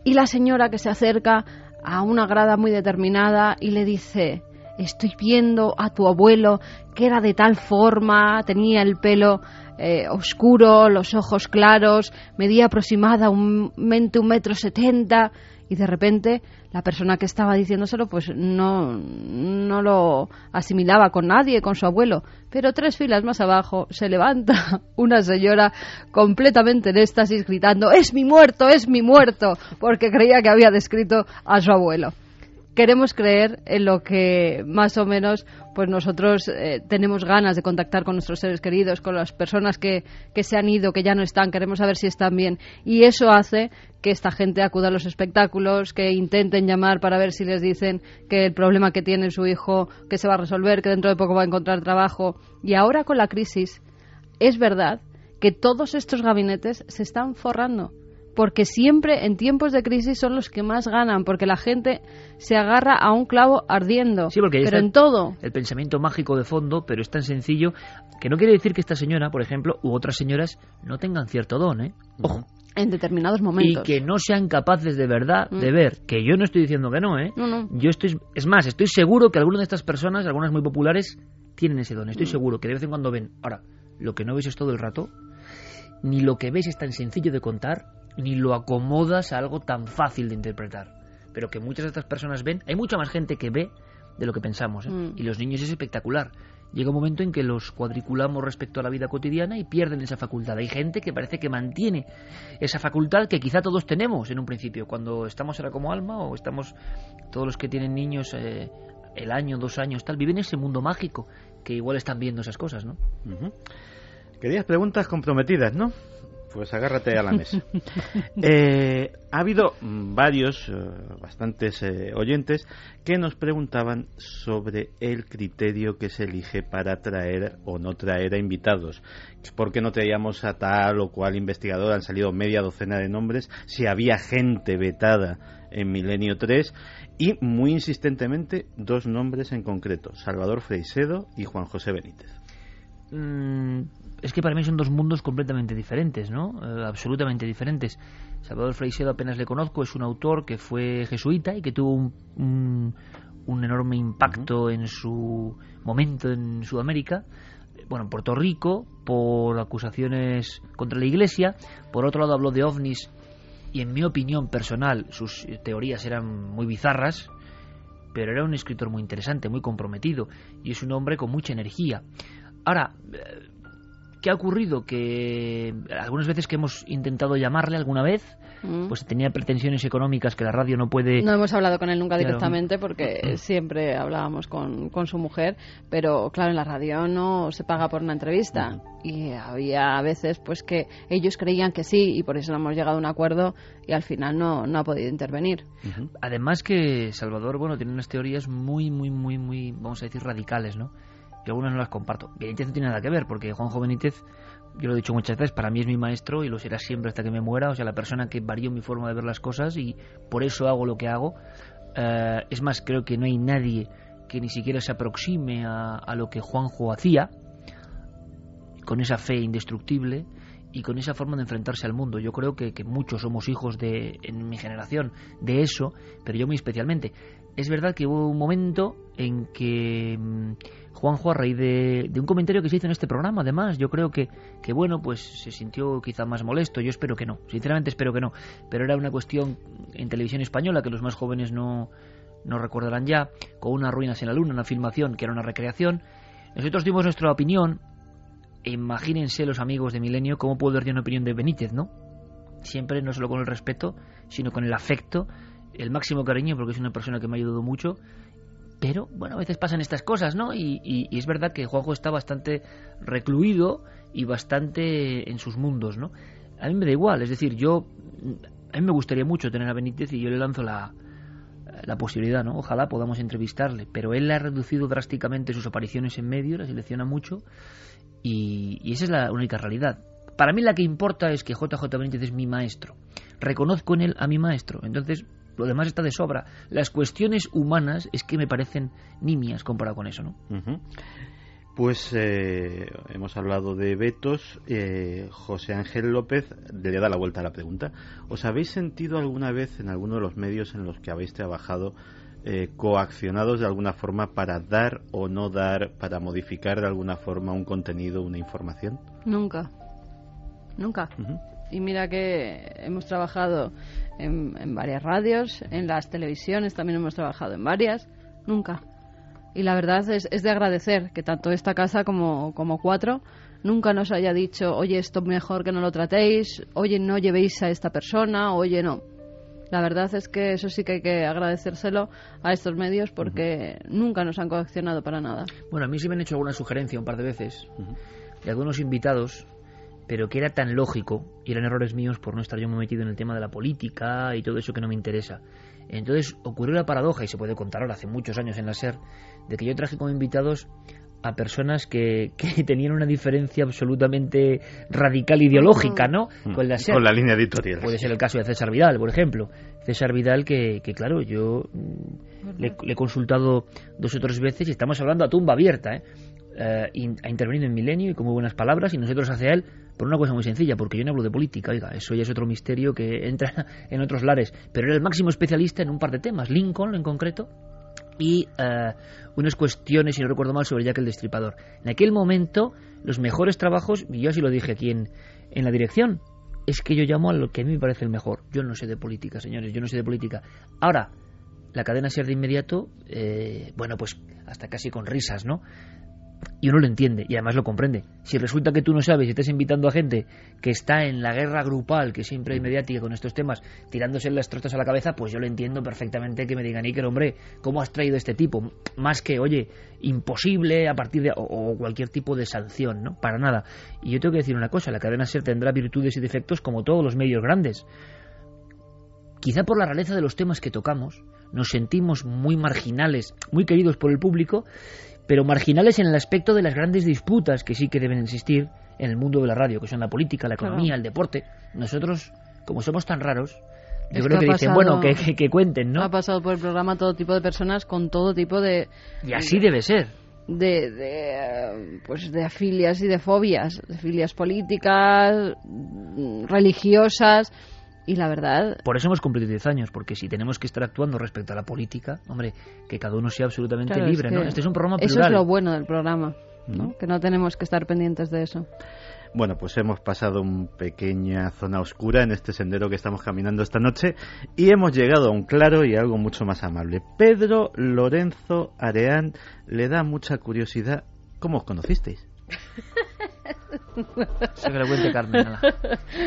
Y la señora que se acerca a una grada muy determinada y le dice, estoy viendo a tu abuelo que era de tal forma, tenía el pelo eh, oscuro, los ojos claros, medía aproximadamente un metro setenta y de repente la persona que estaba diciéndoselo pues no, no lo asimilaba con nadie, con su abuelo. Pero tres filas más abajo se levanta [laughs] una señora completamente en éxtasis gritando ¡Es mi muerto! ¡Es mi muerto! porque creía que había descrito a su abuelo. Queremos creer en lo que más o menos pues nosotros eh, tenemos ganas de contactar con nuestros seres queridos, con las personas que, que se han ido, que ya no están, queremos saber si están bien. Y eso hace que esta gente acuda a los espectáculos, que intenten llamar para ver si les dicen que el problema que tiene su hijo que se va a resolver, que dentro de poco va a encontrar trabajo. Y ahora con la crisis, es verdad que todos estos gabinetes se están forrando porque siempre en tiempos de crisis son los que más ganan, porque la gente se agarra a un clavo ardiendo. Sí, porque pero en todo. El pensamiento mágico de fondo, pero es tan sencillo que no quiere decir que esta señora, por ejemplo, u otras señoras no tengan cierto don, ¿eh? Ojo. En determinados momentos. Y que no sean capaces de verdad de Mm. ver, que yo no estoy diciendo que no, ¿eh? No, no. Yo estoy, es más, estoy seguro que algunas de estas personas, algunas muy populares, tienen ese don. Mm. Estoy seguro que de vez en cuando ven. Ahora, lo que no ves es todo el rato, ni lo que ves es tan sencillo de contar, ni lo acomodas a algo tan fácil de interpretar. Pero que muchas de estas personas ven, hay mucha más gente que ve de lo que pensamos. ¿eh? Mm. Y los niños es espectacular. Llega un momento en que los cuadriculamos respecto a la vida cotidiana y pierden esa facultad. Hay gente que parece que mantiene esa facultad que quizá todos tenemos en un principio. Cuando estamos ahora como alma o estamos todos los que tienen niños eh, el año, dos años, tal, viven ese mundo mágico que igual están viendo esas cosas, ¿no? Querías preguntas comprometidas, ¿no? Pues agárrate a la [laughs] mesa. Eh, ha habido mm, varios, eh, bastantes eh, oyentes que nos preguntaban sobre el criterio que se elige para traer o no traer a invitados. ¿Por qué no traíamos a tal o cual investigador? Han salido media docena de nombres. Si había gente vetada en Milenio 3 y muy insistentemente dos nombres en concreto, Salvador Freisedo y Juan José Benítez. Mm, es que para mí son dos mundos completamente diferentes, ¿no? Eh, absolutamente diferentes. Salvador Freixedo apenas le conozco, es un autor que fue jesuita y que tuvo un, un, un enorme impacto en su momento en Sudamérica. Bueno, en Puerto Rico, por acusaciones contra la Iglesia. Por otro lado, habló de ovnis y, en mi opinión personal, sus teorías eran muy bizarras. Pero era un escritor muy interesante, muy comprometido y es un hombre con mucha energía. Ahora, eh, ¿qué ha ocurrido? Que algunas veces que hemos intentado llamarle alguna vez, Mm. pues tenía pretensiones económicas que la radio no puede... No hemos hablado con él nunca Claro. directamente porque siempre hablábamos con, con su mujer, pero claro, en la radio no se paga por una entrevista. Y había veces pues que ellos creían que sí y por eso no hemos llegado a un acuerdo y al final no, no ha podido intervenir. Además que Salvador, bueno, tiene unas teorías muy, muy, muy, muy, vamos a decir, radicales, ¿no? Yo algunas no las comparto. Benítez no tiene nada que ver, porque Juanjo Benítez, yo lo he dicho muchas veces, para mí es mi maestro y lo será siempre hasta que me muera, o sea, la persona que varió mi forma de ver las cosas y por eso hago lo que hago. Eh, es más, creo que no hay nadie que ni siquiera se aproxime a, lo que Juanjo hacía, con esa fe indestructible y con esa forma de enfrentarse al mundo. Yo creo que, que muchos somos hijos de, en mi generación, de eso, pero yo muy especialmente. Es verdad que hubo un momento en que mm, Juanjo, a raíz de, un comentario que se hizo en este programa, además, yo creo que, que, bueno, pues se sintió quizá más molesto. Yo espero que no, sinceramente espero que no. Pero era una cuestión en televisión española que los más jóvenes no, no recordarán ya, con unas ruinas en la luna, una filmación que era una recreación. Nosotros dimos nuestra opinión. Imagínense los amigos de Milenio cómo puedo dar una opinión de Benítez, ¿no? Siempre no solo con el respeto, sino con el afecto, el máximo cariño, porque es una persona que me ha ayudado mucho. Pero, bueno, a veces pasan estas cosas, ¿no? Y, y- y es verdad que Juanjo está bastante recluido y bastante en sus mundos, ¿no? A mí me da igual, es decir, yo. A mí me gustaría mucho tener a Benítez y yo le lanzo la, la posibilidad, ¿no? Ojalá podamos entrevistarle, pero él ha reducido drásticamente sus apariciones en medios, la selecciona mucho y, y esa es la única realidad. Para mí la que importa es que JJ Benítez es mi maestro. Reconozco en él a mi maestro. Entonces, lo demás está de sobra. Las cuestiones humanas es que me parecen nimias comparado con eso, ¿no? Pues eh, hemos hablado de vetos. eh, José Ángel López le da la vuelta a la pregunta. ¿Os habéis sentido alguna vez en alguno de los medios en los que habéis trabajado eh, coaccionados de alguna forma para dar o no dar, para modificar de alguna forma un contenido, una información? Nunca. Nunca. Y mira que hemos trabajado en, en varias radios, en las televisiones también hemos trabajado en varias. Nunca. Y la verdad es, es de agradecer que tanto esta casa como, como cuatro nunca nos haya dicho, oye, esto mejor que no lo tratéis, oye, no llevéis a esta persona, oye, no. La verdad es que eso sí que hay que agradecérselo a estos medios porque nunca nos han coaccionado para nada. Bueno, a mí sí me han hecho alguna sugerencia un par de veces de algunos invitados, pero que era tan lógico y eran errores míos por no estar yo muy metido en el tema de la política y todo eso que no me interesa. Entonces ocurrió la paradoja, y se puede contar ahora, hace muchos años en la SER, de que yo traje como invitados a personas que, [laughs] que tenían una diferencia absolutamente radical ideológica, ¿no? Mm. Con la SER. Con la línea editorial. Puede ser el caso de César Vidal, por ejemplo. César Vidal, que, que claro, yo mm, le, le he consultado dos o tres veces y estamos hablando a tumba abierta, ¿eh? Eh, in- ha intervenido en Milenio y con muy buenas palabras y nosotros hacia él por una cosa muy sencilla, porque yo no hablo de política, oiga, eso ya es otro misterio que [laughs] entra en otros lares, pero era el máximo especialista en un par de temas, Lincoln en concreto, y eh, unas cuestiones, si no recuerdo mal, sobre Jack el Destripador. En aquel momento, los mejores trabajos, y yo así lo dije aquí en, en la dirección, es que yo llamo a lo que a mí me parece el mejor. Yo no sé de política, señores, yo no sé de política. Ahora, la cadena ser de inmediato, eh, bueno, pues hasta casi con risas, ¿no? Y uno lo entiende y además lo comprende. Si resulta que tú no sabes y estás invitando a gente que está en la guerra grupal, que siempre hay mediática con estos temas, tirándose las trostas a la cabeza, pues yo lo entiendo perfectamente que me digan, Iker, hombre, ¿cómo has traído este tipo? Más que, oye, imposible a partir de. o, o cualquier tipo de sanción, ¿no? Para nada. Y yo tengo que decir una cosa: la cadena ser tendrá virtudes y defectos como todos los medios grandes. Quizá por la rareza de los temas que tocamos, nos sentimos muy marginales, muy queridos por el público, pero marginales en el aspecto de las grandes disputas que sí que deben existir en el mundo de la radio, que son la política, la Claro. economía, el deporte. Nosotros, como somos tan raros, yo Es creo que dicen, pasado- bueno, que, que- que cuenten, ¿no? Ha pasado por el programa todo tipo de personas con todo tipo de, Y así debe ser. de, de, pues de afilias y de fobias, de filias políticas, mm, religiosas y la verdad Por eso hemos cumplido 10 años, porque si tenemos que estar actuando respecto a la política, hombre, que cada uno sea absolutamente claro, es libre, ¿no? Este es un programa Eso plural. es lo bueno del programa, ¿no? Que no tenemos que estar pendientes de eso. Bueno, pues hemos pasado una pequeña zona oscura en este sendero que estamos caminando esta noche y hemos llegado a un claro y algo mucho más amable. Pedro Lorenzo Areán le da mucha curiosidad. ¿Cómo os conocisteis? [laughs] Eso que cuente Carmen. ala.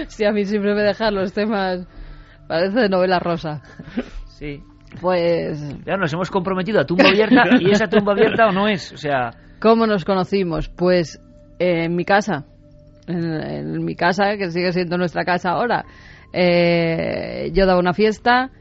Sí, a mí siempre me dejan los temas, parece de novela rosa. Sí. Pues, Ya nos hemos comprometido a tumba abierta y esa tumba abierta o no es. O sea, ¿cómo nos conocimos? Pues eh, en mi casa, en, en mi casa, que sigue siendo nuestra casa ahora. Eh, yo daba una fiesta,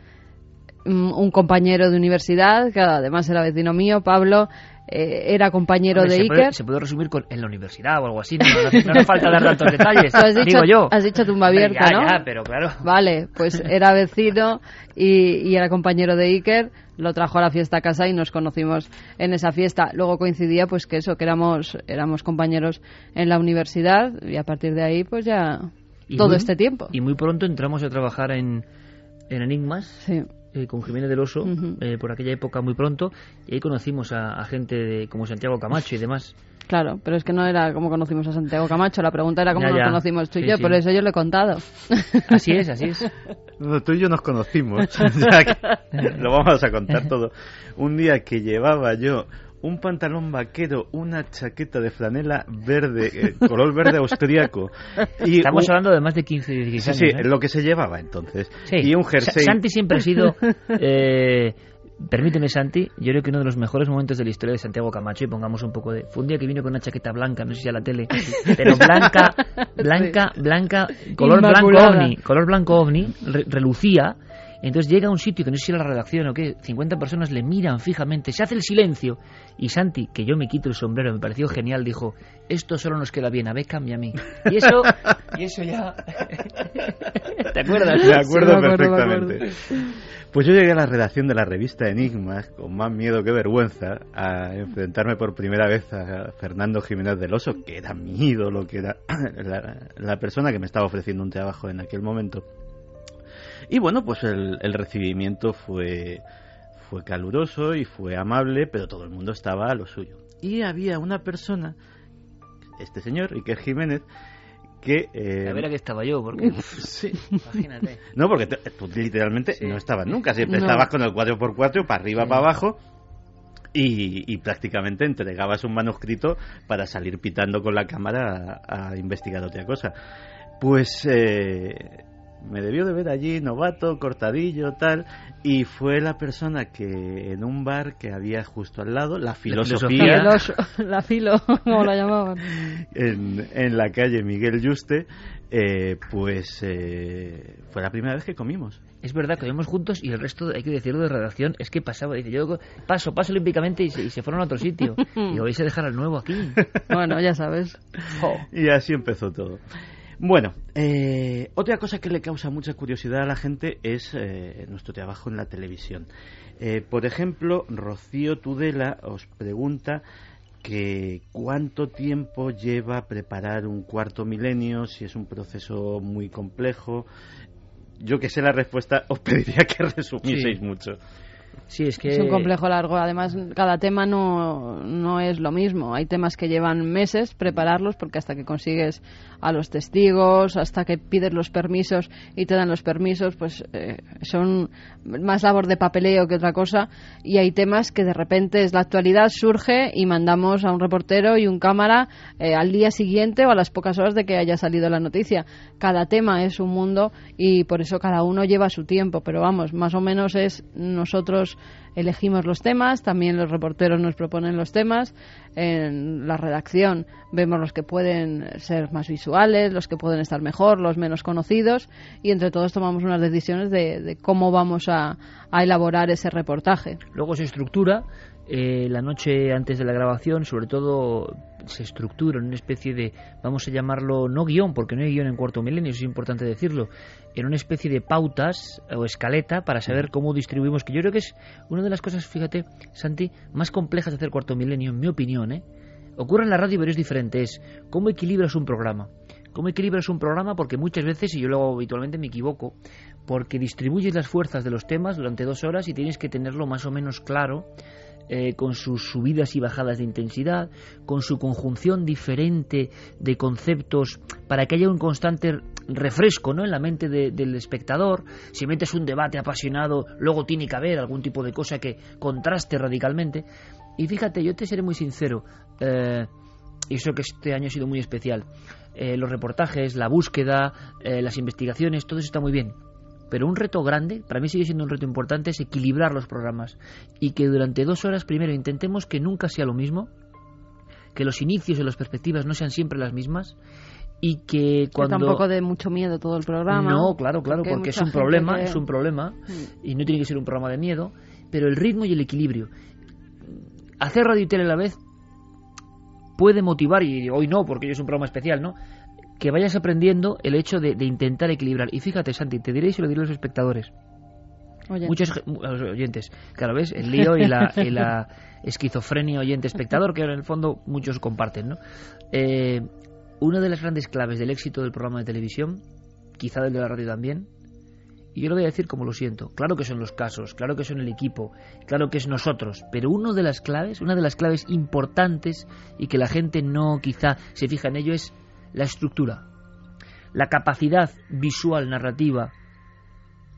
mm, un compañero de universidad, que además era vecino mío, Pablo, eh, era compañero hombre, de se, puede, Iker. se puede resumir con en la universidad o algo así. No, no, no hace falta dar tantos [laughs] detalles. Has dicho- digo yo. has dicho tumba abierta, ya, ¿no? Ya, pero claro. Vale, pues era vecino y, y era compañero de Iker, lo trajo a la fiesta a casa y nos conocimos en esa fiesta. Luego coincidía pues que eso, que éramos, éramos compañeros en la universidad y a partir de ahí pues ya Y todo muy- este tiempo. Y muy pronto entramos a trabajar en, en Enigmas. Sí. Eh, con Jiménez del Oso Ujú. eh, por aquella época muy pronto y ahí conocimos a, a gente de, como Santiago Camacho y demás Claro, pero es que no era como conocimos a Santiago Camacho, la pregunta era cómo Ya, nos ya. conocimos tú y Sí, yo, sí. por eso yo lo he contado. así es así es [laughs] No, tú y yo nos conocimos. [laughs] ya que [laughs] lo vamos a contar todo. Un día que llevaba yo un pantalón vaquero, una chaqueta de franela verde, eh, color verde austriaco. Y estamos un- hablando de más de 15 16 Sí, años sí, ¿eh? lo que se llevaba entonces. Sí. Y un jersey. Santi siempre ha sido [laughs] eh, permíteme Santi yo creo que uno de los mejores momentos de la historia de Santiago Camacho y pongamos un poco de fue un día que vino con una chaqueta blanca no sé si a la tele pero blanca [laughs] blanca blanca color blanco ovni color blanco ovni re- relucía entonces llega a un sitio que no sé si era la redacción o qué, 50 personas le miran fijamente, se hace el silencio y Santi, que yo me quito el sombrero, me pareció genial, dijo, esto solo nos queda bien, a Beckham y a mí. Y eso, [laughs] y eso ya... [laughs] ¿Te acuerdas? Me acuerdo Sí, me acuerdo, me perfectamente. Pues yo llegué a la redacción de la revista Enigmas con más miedo que vergüenza a enfrentarme por primera vez a Fernando Jiménez del Oso, que era mi ídolo, que era [coughs] la, la persona que me estaba ofreciendo un trabajo en aquel momento. Y bueno, pues el, el recibimiento fue, fue caluroso y fue amable, pero todo el mundo estaba a lo suyo. Y había una persona, este señor, Iker Jiménez, que... eh, A ver a qué estaba yo, porque... [laughs] sí, Imagínate. [laughs] no, porque te- tú literalmente Sí. no estabas nunca, siempre No. estabas con el 4x4 para arriba, Sí. para abajo. Y, y prácticamente entregabas un manuscrito para salir pitando con la cámara a, a investigar otra cosa. Pues eh, me debió de ver allí, novato, cortadillo, tal, y fue la persona que en un bar que había justo al lado, la filosofía, [laughs] la filo, como la llamaban, en, en la calle Miguel Juste, eh, pues eh, fue la primera vez que comimos. Es verdad, comimos juntos y el resto, hay que decirlo de redacción, es que pasaba, dice, yo paso, paso olímpicamente y se, y se fueron a otro sitio. [laughs] y vais a dejar al nuevo aquí. bueno, ya sabes. Y así empezó todo. Bueno, eh, otra cosa que le causa mucha curiosidad a la gente es eh, nuestro trabajo en la televisión. Eh, por ejemplo, Rocío Tudela os pregunta que cuánto tiempo lleva preparar un cuarto milenio, si es un proceso muy complejo. Yo que sé la respuesta, [laughs] os pediría que resumieseis mucho. Sí, es que... Es un complejo largo. Además, cada tema no, no es lo mismo. Hay temas que llevan meses prepararlos porque hasta que consigues a los testigos, hasta que pides los permisos y te dan los permisos, pues eh, son más labor de papeleo que otra cosa. Y hay temas que de repente es la actualidad, surge y mandamos a un reportero y un cámara eh, al día siguiente o a las pocas horas de que haya salido la noticia. Cada tema es un mundo y por eso cada uno lleva su tiempo. Pero vamos, más o menos es nosotros elegimos los temas, también los reporteros nos proponen los temas, en la redacción vemos los que pueden ser más visuales, los que pueden estar mejor, los menos conocidos y entre todos tomamos unas decisiones de, cómo vamos a, a elaborar ese reportaje. Luego se estructura eh, la noche antes de la grabación, sobre todo se estructura en una especie de, vamos a llamarlo, no guion, porque no hay guion en Cuarto Milenio, es importante decirlo, en una especie de pautas o escaleta para saber cómo distribuimos, que yo creo que es una de las cosas, fíjate, Santi, más complejas de hacer Cuarto Milenio, en mi opinión, ¿eh? Ocurre en la radio, pero es diferente, es cómo equilibras un programa. ¿Cómo equilibras un programa? Porque muchas veces, y yo luego habitualmente me equivoco, porque distribuyes las fuerzas de los temas durante dos horas y tienes que tenerlo más o menos claro eh, con sus subidas y bajadas de intensidad, con su conjunción diferente de conceptos para que haya un constante refresco ¿no? en la mente del espectador. Si metes un debate apasionado, luego tiene que haber algún tipo de cosa que contraste radicalmente. Y fíjate, yo te seré muy sincero, eh, y eso que este año ha sido muy especial. Eh, los reportajes, la búsqueda, las investigaciones, todo eso está muy bien. Pero un reto grande, para mí sigue siendo un reto importante, es equilibrar los programas. Y que durante dos horas primero intentemos que nunca sea lo mismo, que los inicios y las perspectivas no sean siempre las mismas y que cuando tampoco de mucho miedo todo el programa no claro claro porque, es un problema es un problema y no tiene que ser un programa de miedo pero el ritmo y el equilibrio. Hacer radio y tele a la vez puede motivar y hoy no porque es un programa especial no que vayas aprendiendo el hecho de, intentar equilibrar. Y fíjate, Santi, te diré y se lo diré a los espectadores. Muchos oyentes. Claro, ¿ves? El lío y la, la [laughs] esquizofrenia oyente-espectador, que en el fondo muchos comparten, ¿no? Eh, una de las grandes claves del éxito del programa de televisión, quizá del de la radio también, y yo lo voy a decir como lo siento, claro que son los casos, claro que son el equipo, claro que es nosotros, pero una de las claves, una de las claves importantes y que la gente no quizá se fija en ello es la estructura, la capacidad visual, narrativa,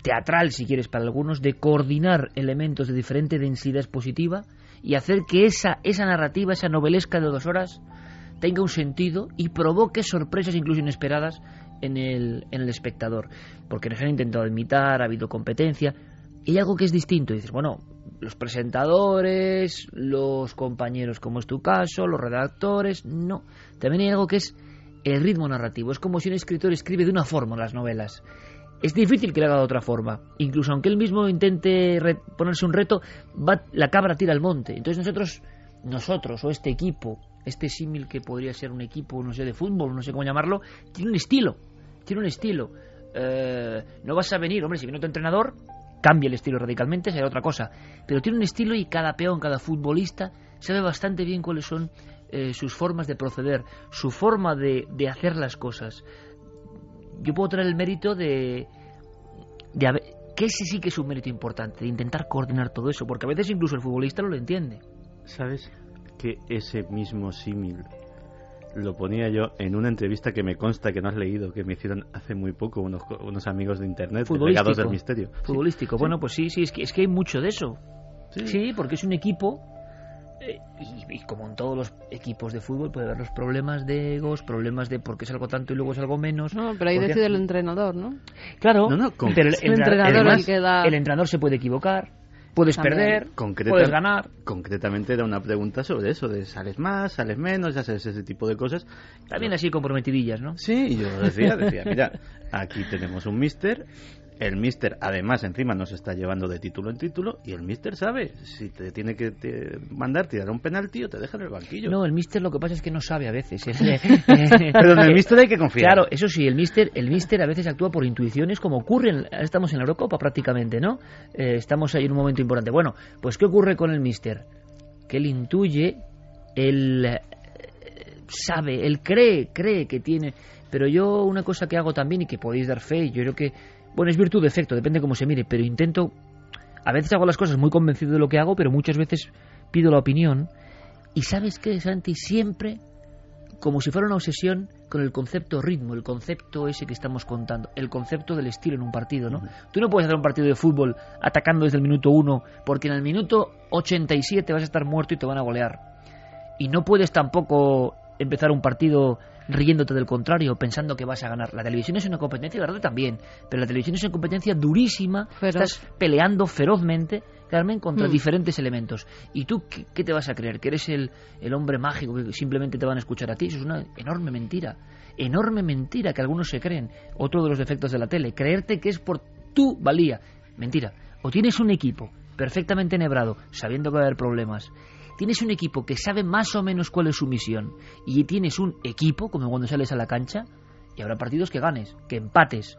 teatral, si quieres, para algunos, de coordinar elementos de diferente densidad expositiva y hacer que esa, esa narrativa, esa novelesca de dos horas, tenga un sentido y provoque sorpresas incluso inesperadas en el, en el espectador. Porque nos han intentado imitar, ha habido competencia, y hay algo que es distinto. dices, bueno, los presentadores, los compañeros, como es tu caso, los redactores, no. También hay algo que es el ritmo narrativo. Es como si un escritor escribe de una forma las novelas. Es difícil que lo haga de otra forma. Incluso aunque él mismo intente ponerse un reto, va, la cabra tira al monte. Entonces nosotros, nosotros o este equipo, este símil que podría ser un equipo, no sé, de fútbol, no sé cómo llamarlo, tiene un estilo. Tiene un estilo. Eh, no vas a venir, hombre, si viene otro entrenador, cambia el estilo radicalmente, será otra cosa. Pero tiene un estilo y cada peón, cada futbolista sabe bastante bien cuáles son eh, sus formas de proceder, su forma de, de, hacer las cosas. Yo puedo tener el mérito de, de que ese sí que es un mérito importante, de intentar coordinar todo eso, porque a veces incluso el futbolista no lo entiende. ¿Sabes que ese mismo símil lo ponía yo en una entrevista que me consta que no has leído, que me hicieron hace muy poco unos, unos amigos de internet, del misterio. Futbolístico, bueno, pues sí, sí, es que, es que hay mucho de eso. Sí. sí, porque es un equipo y, y como en todos los equipos de fútbol puede haber los problemas de egos, problemas de por qué salgo tanto y luego salgo menos. No, pero ahí porque- decide el entrenador, ¿no? Claro, No, no, con- pero el, el entrenador además, el que da- el entrenador se puede equivocar, puedes También. perder, Concreta- puedes ganar. Concretamente era una pregunta sobre eso, de sales más, sales menos, ya sabes, ese tipo de cosas. También así comprometidillas, ¿no? Sí, y yo decía, decía, mira, aquí tenemos un mister, el mister además encima nos está llevando de título en título y el mister sabe si te tiene que te- mandar tirar un penalti o te deja en el banquillo. No, el mister lo que pasa es que no sabe a veces. Es, [laughs] eh, Pero en el mister hay que confiar. Claro, eso sí, el mister, el mister a veces actúa por intuiciones como ocurre, en- estamos en la Eurocopa prácticamente, ¿no? Eh, estamos ahí en un momento importante. Bueno, pues ¿qué ocurre con el mister? Que él intuye, él eh, sabe, él cree, cree que tiene... Pero yo una cosa que hago también y que podéis dar fe, yo creo que, bueno, es virtud de efecto, depende cómo se mire, pero intento, a veces hago las cosas muy convencido de lo que hago, pero muchas veces pido la opinión. Y sabes qué, Santi, siempre como si fuera una obsesión con el concepto ritmo, el concepto ese que estamos contando, el concepto del estilo en un partido, ¿no? Tú no puedes hacer un partido de fútbol atacando desde el minuto 1, porque en el minuto 87 vas a estar muerto y te van a golear. Y no puedes tampoco empezar un partido riéndote del contrario, pensando que vas a ganar. La televisión es una competencia, la radio también, pero la televisión es una competencia durísima, Feroz. estás peleando ferozmente, Carmen, contra Mm. diferentes elementos. ¿Y tú qué, qué te vas a creer? ¿Que eres el, el hombre mágico que simplemente te van a escuchar a ti? Eso es una enorme mentira. Enorme mentira que algunos se creen. Otro de los defectos de la tele, creerte que es por tu valía. Mentira. O tienes un equipo perfectamente enhebrado, sabiendo que va a haber problemas. Tienes un equipo que sabe más o menos cuál es su misión. Y tienes un equipo, como cuando sales a la cancha, y habrá partidos que ganes, que empates.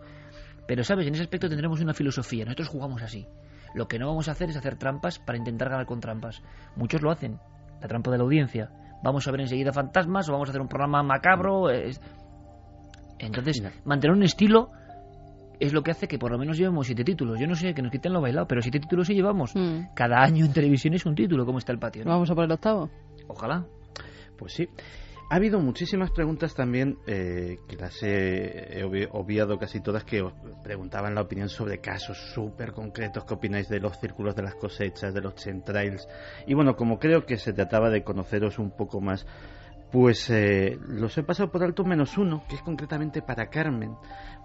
Pero, ¿sabes? En ese aspecto tendremos una filosofía. Nosotros jugamos así. Lo que no vamos a hacer es hacer trampas para intentar ganar con trampas. Muchos lo hacen. La trampa de la audiencia. Vamos a ver enseguida fantasmas o vamos a hacer un programa macabro. es- Entonces, mantener un estilo es lo que hace que por lo menos llevemos siete títulos. Yo no sé que nos quiten lo bailado, pero siete títulos sí llevamos. Mm. Cada año en televisión es un título, como está el patio. ¿no? Vamos a por el octavo. Ojalá. Pues sí. Ha habido muchísimas preguntas también, eh, que las he, he obvi- obviado casi todas, que os preguntaban la opinión sobre casos súper concretos. ¿Qué opináis de los círculos de las cosechas, de los chemtrails? Y bueno, como creo que se trataba de conoceros un poco más, pues eh, los he pasado por alto menos uno, que es concretamente para Carmen.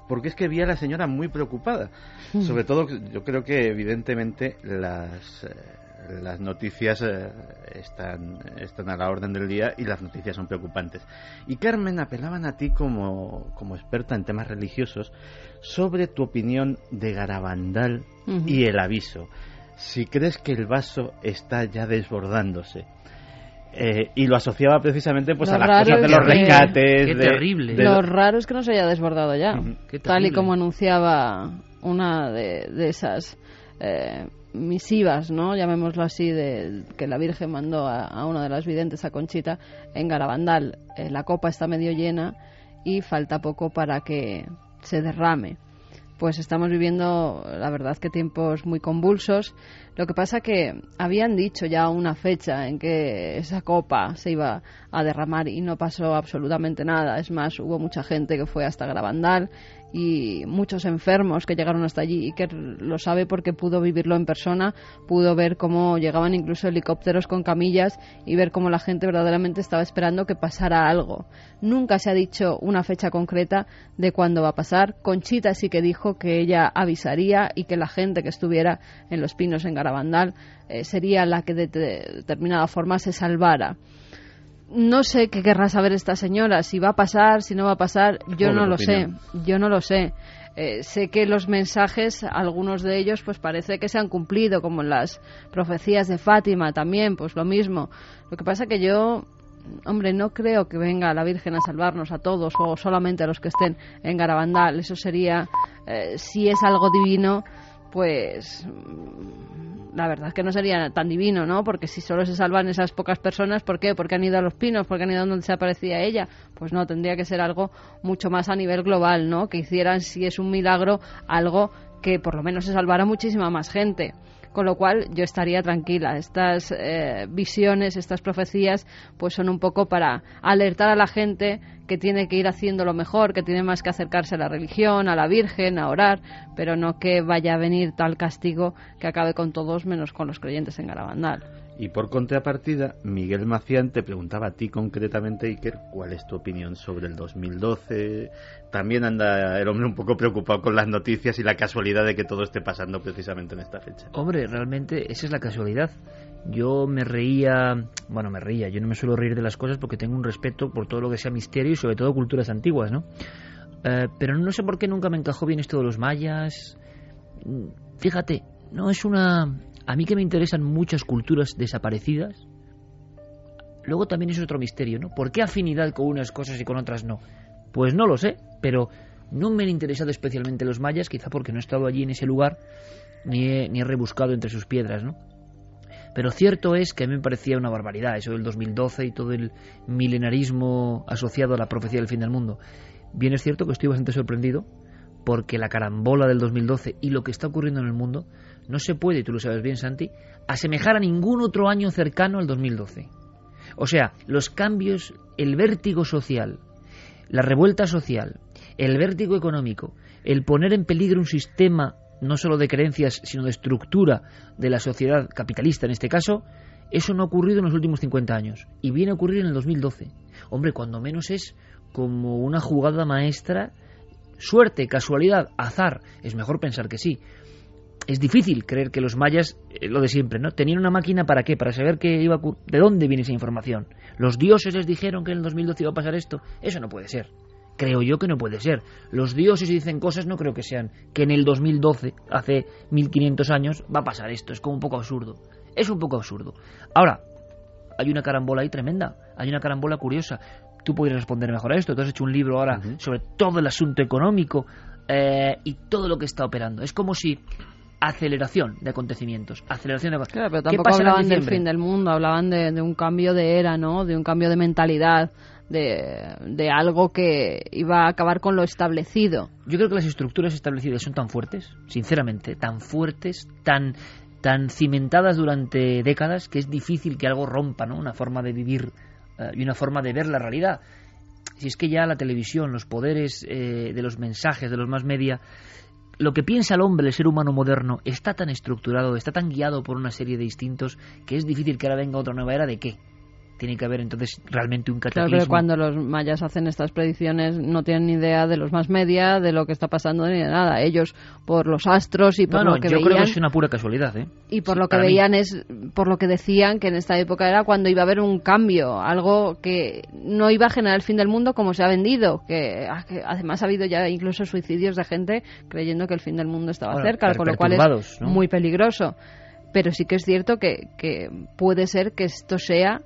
Porque es que vi a la señora muy preocupada. Sobre todo, yo creo que evidentemente las, eh, las noticias eh, están, están a la orden del día y las noticias son preocupantes. Y Carmen, apelaban a ti como, como experta en temas religiosos sobre tu opinión de Garabandal y el aviso. Si crees que el vaso está ya desbordándose. Eh, y lo asociaba precisamente pues Lo a las cosas de los que- rescates. Qué de- terrible. de- Lo raro es que no se haya desbordado ya, tal y como anunciaba una de, de esas eh, misivas, ¿no? Llamémoslo así, de que la Virgen mandó a, a una de las videntes, a Conchita, en Garabandal. Eh, la copa está medio llena y falta poco para que se derrame. Pues estamos viviendo, la verdad, que tiempos muy convulsos. Lo que pasa que habían dicho ya una fecha en que esa copa se iba a derramar y no pasó absolutamente nada. Es más, hubo mucha gente que fue hasta Garabandal y muchos enfermos que llegaron hasta allí y que lo sabe porque pudo vivirlo en persona, pudo ver cómo llegaban incluso helicópteros con camillas y ver cómo la gente verdaderamente estaba esperando que pasara algo. Nunca se ha dicho una fecha concreta de cuándo va a pasar. Conchita sí que dijo que ella avisaría y que la gente que estuviera en los pinos en Garabandal eh, sería la que de de determinada forma se salvara. No sé qué querrá saber esta señora, si va a pasar, si no va a pasar, yo no lo opinión. sé, yo no lo sé. Eh, sé que los mensajes, algunos de ellos, pues parece que se han cumplido, como en las profecías de Fátima también, pues lo mismo. Lo que pasa que yo, hombre, no creo que venga la Virgen a salvarnos a todos o solamente a los que estén en Garabandal. Eso sería, eh, si es algo divino, pues la verdad es que no sería tan divino, ¿no? Porque si solo se salvan esas pocas personas, ¿por qué? Porque han ido a los pinos, porque han ido donde se aparecía ella. Pues no, tendría que ser algo mucho más a nivel global, ¿no? Que hicieran, si es un milagro, algo que por lo menos se salvara muchísima más gente. Con lo cual yo estaría tranquila. Estas eh, visiones, estas profecías, pues son un poco para alertar a la gente que tiene que ir haciendo lo mejor, que tiene más que acercarse a la religión, a la Virgen, a orar, pero no que vaya a venir tal castigo que acabe con todos menos con los creyentes en Garabandal. Y por contrapartida, Miguel Macián te preguntaba a ti concretamente, Iker, cuál es tu opinión sobre el 2012. También anda el hombre un poco preocupado con las noticias y la casualidad de que todo esté pasando precisamente en esta fecha. Hombre, realmente esa es la casualidad. Yo me reía, bueno, me reía, yo no me suelo reír de las cosas porque tengo un respeto por todo lo que sea misterio y sobre todo culturas antiguas, ¿no? Eh, pero no sé por qué nunca me encajó bien esto de los mayas. Fíjate, no es una a mí que me interesan muchas culturas desaparecidas, luego también es otro misterio, ¿no? ¿Por qué afinidad con unas cosas y con otras no? Pues no lo sé, pero no me han interesado especialmente los mayas, quizá porque no he estado allí en ese lugar, ni he, ni he rebuscado entre sus piedras, ¿no? Pero cierto es que a mí me parecía una barbaridad eso del 2012 y todo el milenarismo asociado a la profecía del fin del mundo. Bien es cierto que estoy bastante sorprendido porque la carambola del 2012 y lo que está ocurriendo en el mundo no se puede, tú lo sabes bien, Santi, asemejar a ningún otro año cercano al 2012. O sea, los cambios, el vértigo social, la revuelta social, el vértigo económico, el poner en peligro un sistema no solo de creencias, sino de estructura de la sociedad capitalista en este caso, eso no ha ocurrido en los últimos 50 años y viene a ocurrir en el 2012. Hombre, cuando menos es como una jugada maestra, suerte, casualidad, azar, es mejor pensar que sí, es difícil creer que los mayas, eh, lo de siempre, ¿no? Tenían una máquina para qué? Para saber qué iba de dónde viene esa información. Los dioses les dijeron que en el 2012 iba a pasar esto. Eso no puede ser. Creo yo que no puede ser. Los dioses dicen cosas, no creo que sean que en el 2012, hace 1500 años, va a pasar esto. Es como un poco absurdo. Es un poco absurdo. Ahora, hay una carambola ahí tremenda. Hay una carambola curiosa. Tú podrías responder mejor a esto. Tú has hecho un libro ahora sobre todo el asunto económico eh, y todo lo que está operando. Es como si aceleración de acontecimientos. Aceleración de Claro, pero tampoco hablaban del fin del mundo, hablaban de, un cambio de era, ¿no? De un cambio de mentalidad, de, algo que iba a acabar con lo establecido. Yo creo que las estructuras establecidas son tan fuertes, sinceramente, tan fuertes, tan tan cimentadas durante décadas que es difícil que algo rompa, ¿no? Una forma de vivir eh, y una forma de ver la realidad. Si es que ya la televisión, los poderes eh, de los mensajes, de los más media, lo que piensa el hombre, el ser humano moderno, está tan estructurado, está tan guiado por una serie de instintos que es difícil que ahora venga otra nueva era de qué tiene que haber entonces realmente un cataclismo. Claro, cuando los mayas hacen estas predicciones no tienen ni idea de los más media, de lo que está pasando ni de nada. Ellos por los astros y por lo que yo creo que es una pura casualidad, ¿eh? Y por lo que veían es por lo que decían que en esta época era cuando iba a haber un cambio, algo que no iba a generar el fin del mundo como se ha vendido, que, ah, además ha habido ya incluso suicidios de gente creyendo que el fin del mundo estaba cerca, con lo cual es muy peligroso pero sí que es cierto que, que, puede ser que esto sea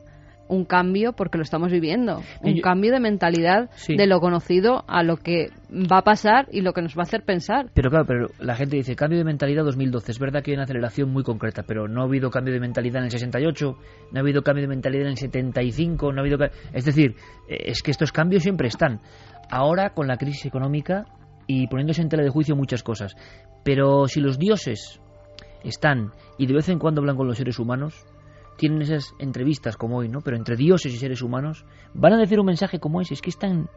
un cambio porque lo estamos viviendo, un cambio de mentalidad de lo conocido a lo que va a pasar y lo que nos va a hacer pensar. Pero claro, pero la gente dice cambio de mentalidad 2012. Es verdad que hay una aceleración muy concreta, pero no ha habido cambio de mentalidad en el 68, no ha habido cambio de mentalidad en el 75, no ha habido es decir, eh, es que estos cambios siempre están. Ahora con la crisis económica y poniéndose en tela de juicio muchas cosas. Pero si los dioses están y de vez en cuando hablan con los seres humanos, tienen esas entrevistas como hoy, ¿no? Pero entre dioses y seres humanos van a decir un mensaje como ese. Es que es tan...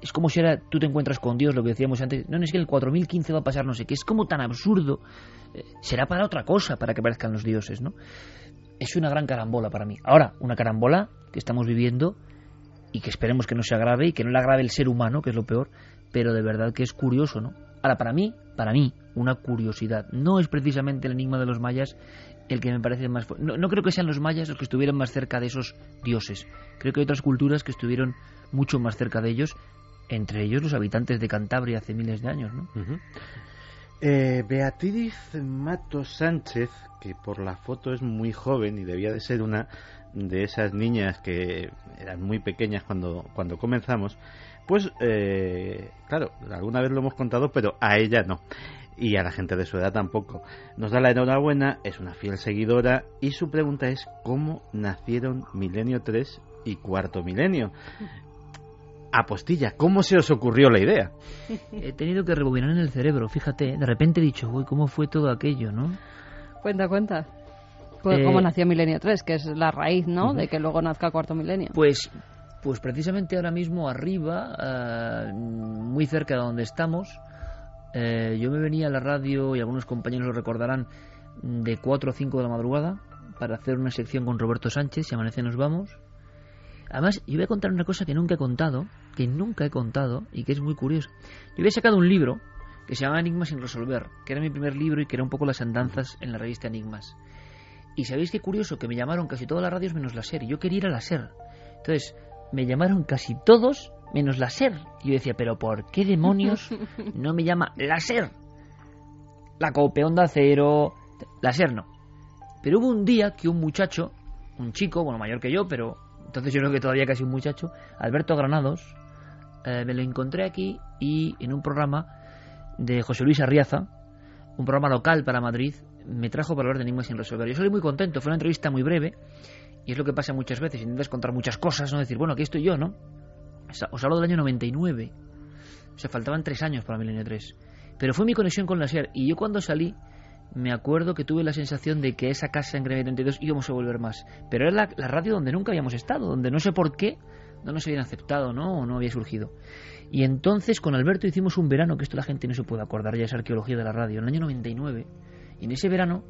Es como si ahora tú te encuentras con Dios, lo que decíamos antes. No, no es que el 4015 va a pasar no sé qué. Es como tan absurdo. Eh, será para otra cosa, para que parezcan los dioses, ¿no? Es una gran carambola para mí. Ahora, una carambola que estamos viviendo y que esperemos que no se agrave y que no la agrave el ser humano, que es lo peor, pero de verdad que es curioso, ¿no? Ahora, para mí, para mí, una curiosidad. No es precisamente el enigma de los mayas el que me parece más... No, no creo que sean los mayas los que estuvieran más cerca de esos dioses. Creo que hay otras culturas que estuvieron mucho más cerca de ellos, entre ellos los habitantes de Cantabria hace miles de años, ¿no? Eh, Beatriz Mato Sánchez, que por la foto es muy joven y debía de ser una de esas niñas que eran muy pequeñas cuando, cuando comenzamos, pues eh, claro, alguna vez lo hemos contado, pero a ella no y a la gente de su edad tampoco. Nos da la enhorabuena, es una fiel seguidora y su pregunta es ¿cómo nacieron Milenio 3 y Cuarto Milenio? Apostilla, ¿cómo se os ocurrió la idea? He tenido que rebobinar en el cerebro, fíjate, de repente he dicho, uy, ¿cómo fue todo aquello, no? Cuenta, cuenta. Pues, ¿Cómo eh, nació Milenio 3? Que es la raíz, ¿no? De que luego nazca Cuarto Milenio. Pues pues precisamente ahora mismo arriba, eh, muy cerca de donde estamos, eh, yo me venía a la radio, y algunos compañeros lo recordarán, de 4 o 5 de la madrugada, para hacer una sección con Roberto Sánchez, si amanece nos vamos. Además, yo voy a contar una cosa que nunca he contado, que nunca he contado y que es muy curioso. Yo había sacado un libro que se llama Enigmas sin resolver, que era mi primer libro y que era un poco las andanzas en la revista Enigmas. Y sabéis qué curioso, que me llamaron casi todas las radios menos la SER, y yo quería ir a la SER. Entonces, me llamaron casi todos menos la SER. Y yo decía, pero ¿por qué demonios [laughs] no me llama la SER? La Cope, Onda Cero, la SER no. Pero hubo un día que un muchacho, un chico, bueno, mayor que yo, pero entonces yo creo que todavía casi un muchacho, Alberto Granados, eh, me lo encontré aquí y en un programa de José Luis Arriaza, un programa local para Madrid, me trajo para hablar de enigmas sin resolver. Yo salí muy contento, fue una entrevista muy breve y es lo que pasa muchas veces, intentas contar muchas cosas, no decir, bueno, aquí estoy yo, ¿no? Os hablo del año 99, o sea, faltaban tres años para Milenio 3. Pero fue mi conexión con la SER y yo cuando salí me acuerdo que tuve la sensación de que esa casa en Greve 32 íbamos a volver más. Pero era la, radio donde nunca habíamos estado, donde no sé por qué no nos habían aceptado, ¿no? O no había surgido. Y entonces con Alberto hicimos un verano, que esto la gente no se puede acordar, ya es arqueología de la radio, en el año 99. Y en ese verano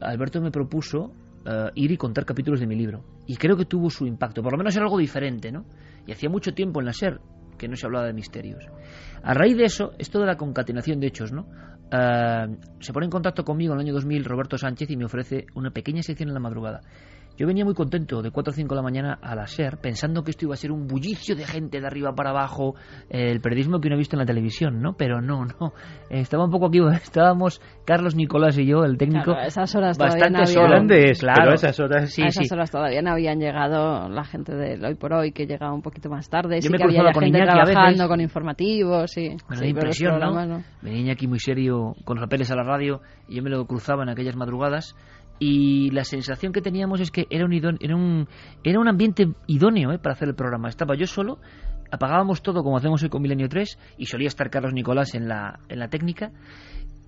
Alberto me propuso eh, ir y contar capítulos de mi libro. Y creo que tuvo su impacto, por lo menos era algo diferente, ¿no? Y hacía mucho tiempo en la SER que no se hablaba de misterios. A raíz de eso, esto de la concatenación de hechos, ¿no? Eh, se pone en contacto conmigo en el año 2000 Roberto Sánchez y me ofrece una pequeña sección en la madrugada. Yo venía muy contento de 4 o 5 de la mañana a la SER, pensando que esto iba a ser un bullicio de gente de arriba para abajo, el periodismo que uno ha visto en la televisión, ¿no? Pero no, no. Estaba un poco aquí, [laughs] estábamos Carlos Nicolás y yo, el técnico, esas horas bastante no solas. claro. esas horas... Sí, a esas horas todavía no habían llegado la gente del Hoy por Hoy, que llegaba un poquito más tarde. Yo sí me que había con gente Iñaki trabajando con informativos, sí. Me sí, pero impresión, no. Venía aquí muy serio con los papeles a la radio y yo me lo cruzaba en aquellas madrugadas y la sensación que teníamos es que era un, idón- era un, era un ambiente idóneo ¿eh? para hacer el programa. Estaba yo solo, apagábamos todo como hacemos hoy con Milenio 3 y solía estar Carlos Nicolás en la, en la técnica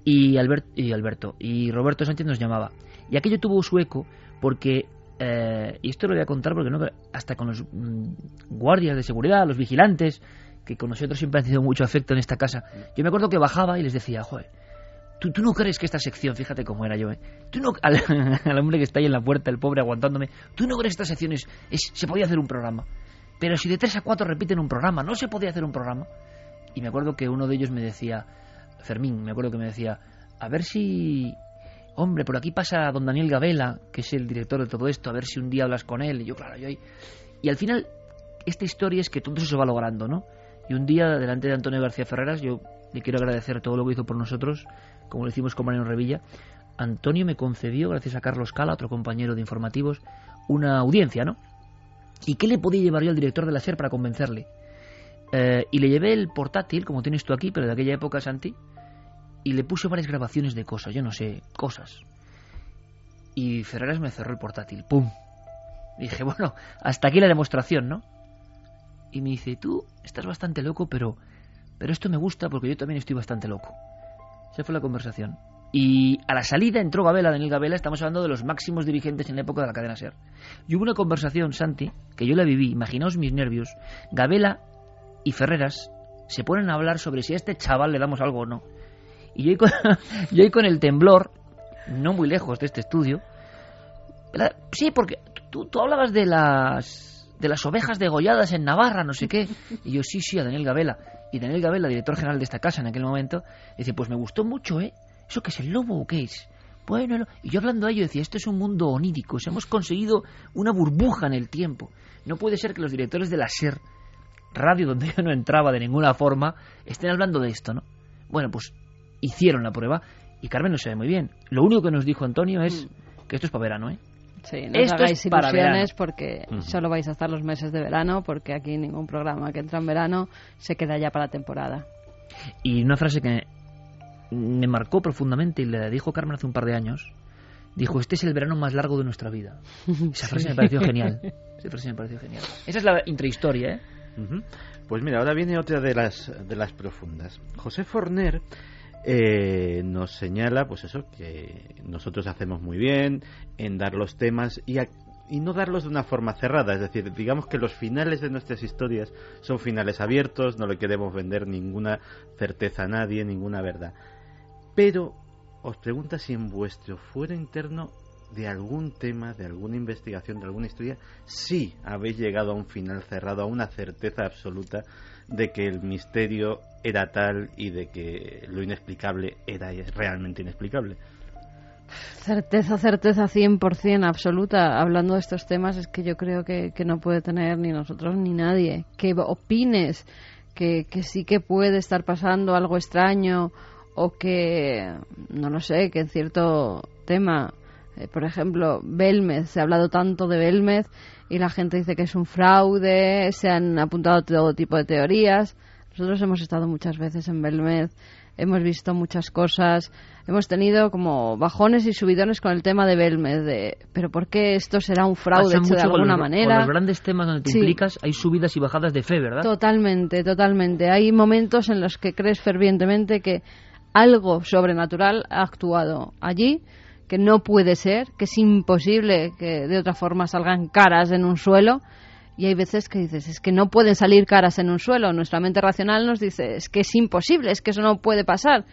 y, Albert, y Alberto y Roberto Sánchez nos llamaba. Y aquello tuvo su eco porque, eh, y esto lo voy a contar porque no, hasta con los mm, guardias de seguridad, los vigilantes, que con nosotros siempre han tenido mucho afecto en esta casa, yo me acuerdo que bajaba y les decía, joder, ¿Tú, no crees que esta sección, fíjate cómo era yo, ¿eh? Tú no, [laughs] al, hombre que está ahí en la puerta, el pobre aguantándome, tú no crees que esta sección es, es- se podía hacer un programa. Pero si de tres a cuatro repiten un programa, no se podía hacer un programa. Y me acuerdo que uno de ellos me decía, Fermín, me acuerdo que me decía, a ver si, hombre, por aquí pasa don Daniel Gabela, que es el director de todo esto, a ver si un día hablas con él. Y yo, claro, yo ahí. Y al final, esta historia es que todo eso se va logrando, ¿no? Y un día, delante de Antonio García Ferreras, yo le quiero agradecer todo lo que hizo por nosotros, como lo hicimos con Mariano Revilla. Antonio me concedió, gracias a Carlos Cala, otro compañero de informativos, una audiencia, ¿no? ¿Y qué le podía llevar yo al director de la SER para convencerle? Eh, y le llevé el portátil, como tienes tú aquí, pero de aquella época, Santi, y le puse varias grabaciones de cosas, yo no sé, cosas. Y Ferreras me cerró el portátil, ¡pum! Dije, [laughs] bueno, hasta aquí la demostración, ¿no? Y me dice, tú estás bastante loco, pero, pero esto me gusta porque yo también estoy bastante loco. Esa fue la conversación. Y a la salida entró Gabela, Daniel Gabela, estamos hablando de los máximos dirigentes en la época de la cadena SER. Y hubo una conversación, Santi, que yo la viví, imaginaos mis nervios. Gabela y Ferreras se ponen a hablar sobre si a este chaval le damos algo o no. Y yo ahí con, [laughs] yo ahí con el temblor, no muy lejos de este estudio, sí, porque tú, tú hablabas de las de las ovejas degolladas en Navarra, no sé qué. Y yo, sí, sí, a Daniel Gabela. Y Daniel Gabela, director general de esta casa en aquel momento, dice, pues me gustó mucho, ¿eh? ¿Eso qué es el lobo o qué es? Bueno, lo- y yo hablando a ello decía, esto es un mundo onírico, hemos conseguido una burbuja en el tiempo. No puede ser que los directores de la SER, radio donde yo no entraba de ninguna forma, estén hablando de esto, ¿no? Bueno, pues hicieron la prueba y Carmen lo sabe muy bien. Lo único que nos dijo Antonio es que esto es para verano, ¿eh? Sí, no Esto os hagáis ilusiones porque solo vais a estar los meses de verano, porque aquí ningún programa que entra en verano se queda ya para la temporada. Y una frase que me marcó profundamente y le dijo Carmen hace un par de años, dijo, este es el verano más largo de nuestra vida. [laughs] Esa frase me pareció genial. Esa frase me pareció genial. Esa es la intrahistoria, ¿eh? Pues mira, ahora viene otra de las, de las profundas. José Forner eh, nos señala, pues eso, que nosotros hacemos muy bien en dar los temas y, a- y no darlos de una forma cerrada. Es decir, digamos que los finales de nuestras historias son finales abiertos, no le queremos vender ninguna certeza a nadie, ninguna verdad. Pero os pregunta si en vuestro fuero interno de algún tema, de alguna investigación, de alguna historia, sí habéis llegado a un final cerrado, a una certeza absoluta de que el misterio era tal y de que lo inexplicable era realmente inexplicable. Certeza, certeza 100% absoluta. Hablando de estos temas, es que yo creo que, no puede tener ni nosotros ni nadie. Que opines que, que sí que puede estar pasando algo extraño o que, no lo sé, que en cierto tema, eh, por ejemplo, Belmez, se ha hablado tanto de Belmez y la gente dice que es un fraude, se han apuntado todo tipo de teorías. Nosotros hemos estado muchas veces en Belmez, hemos visto muchas cosas, hemos tenido como bajones y subidones con el tema de Belmez, de, pero ¿por qué esto será un fraude hecho de alguna manera? Con los grandes temas donde te implicas hay subidas y bajadas de fe, ¿verdad? Totalmente, totalmente. Hay momentos en los que crees fervientemente que algo sobrenatural ha actuado allí, que no puede ser, que es imposible que de otra forma salgan caras en un suelo. Y hay veces que dices, es que no pueden salir caras en un suelo. Nuestra mente racional nos dice, es que es imposible, es que eso no puede pasar.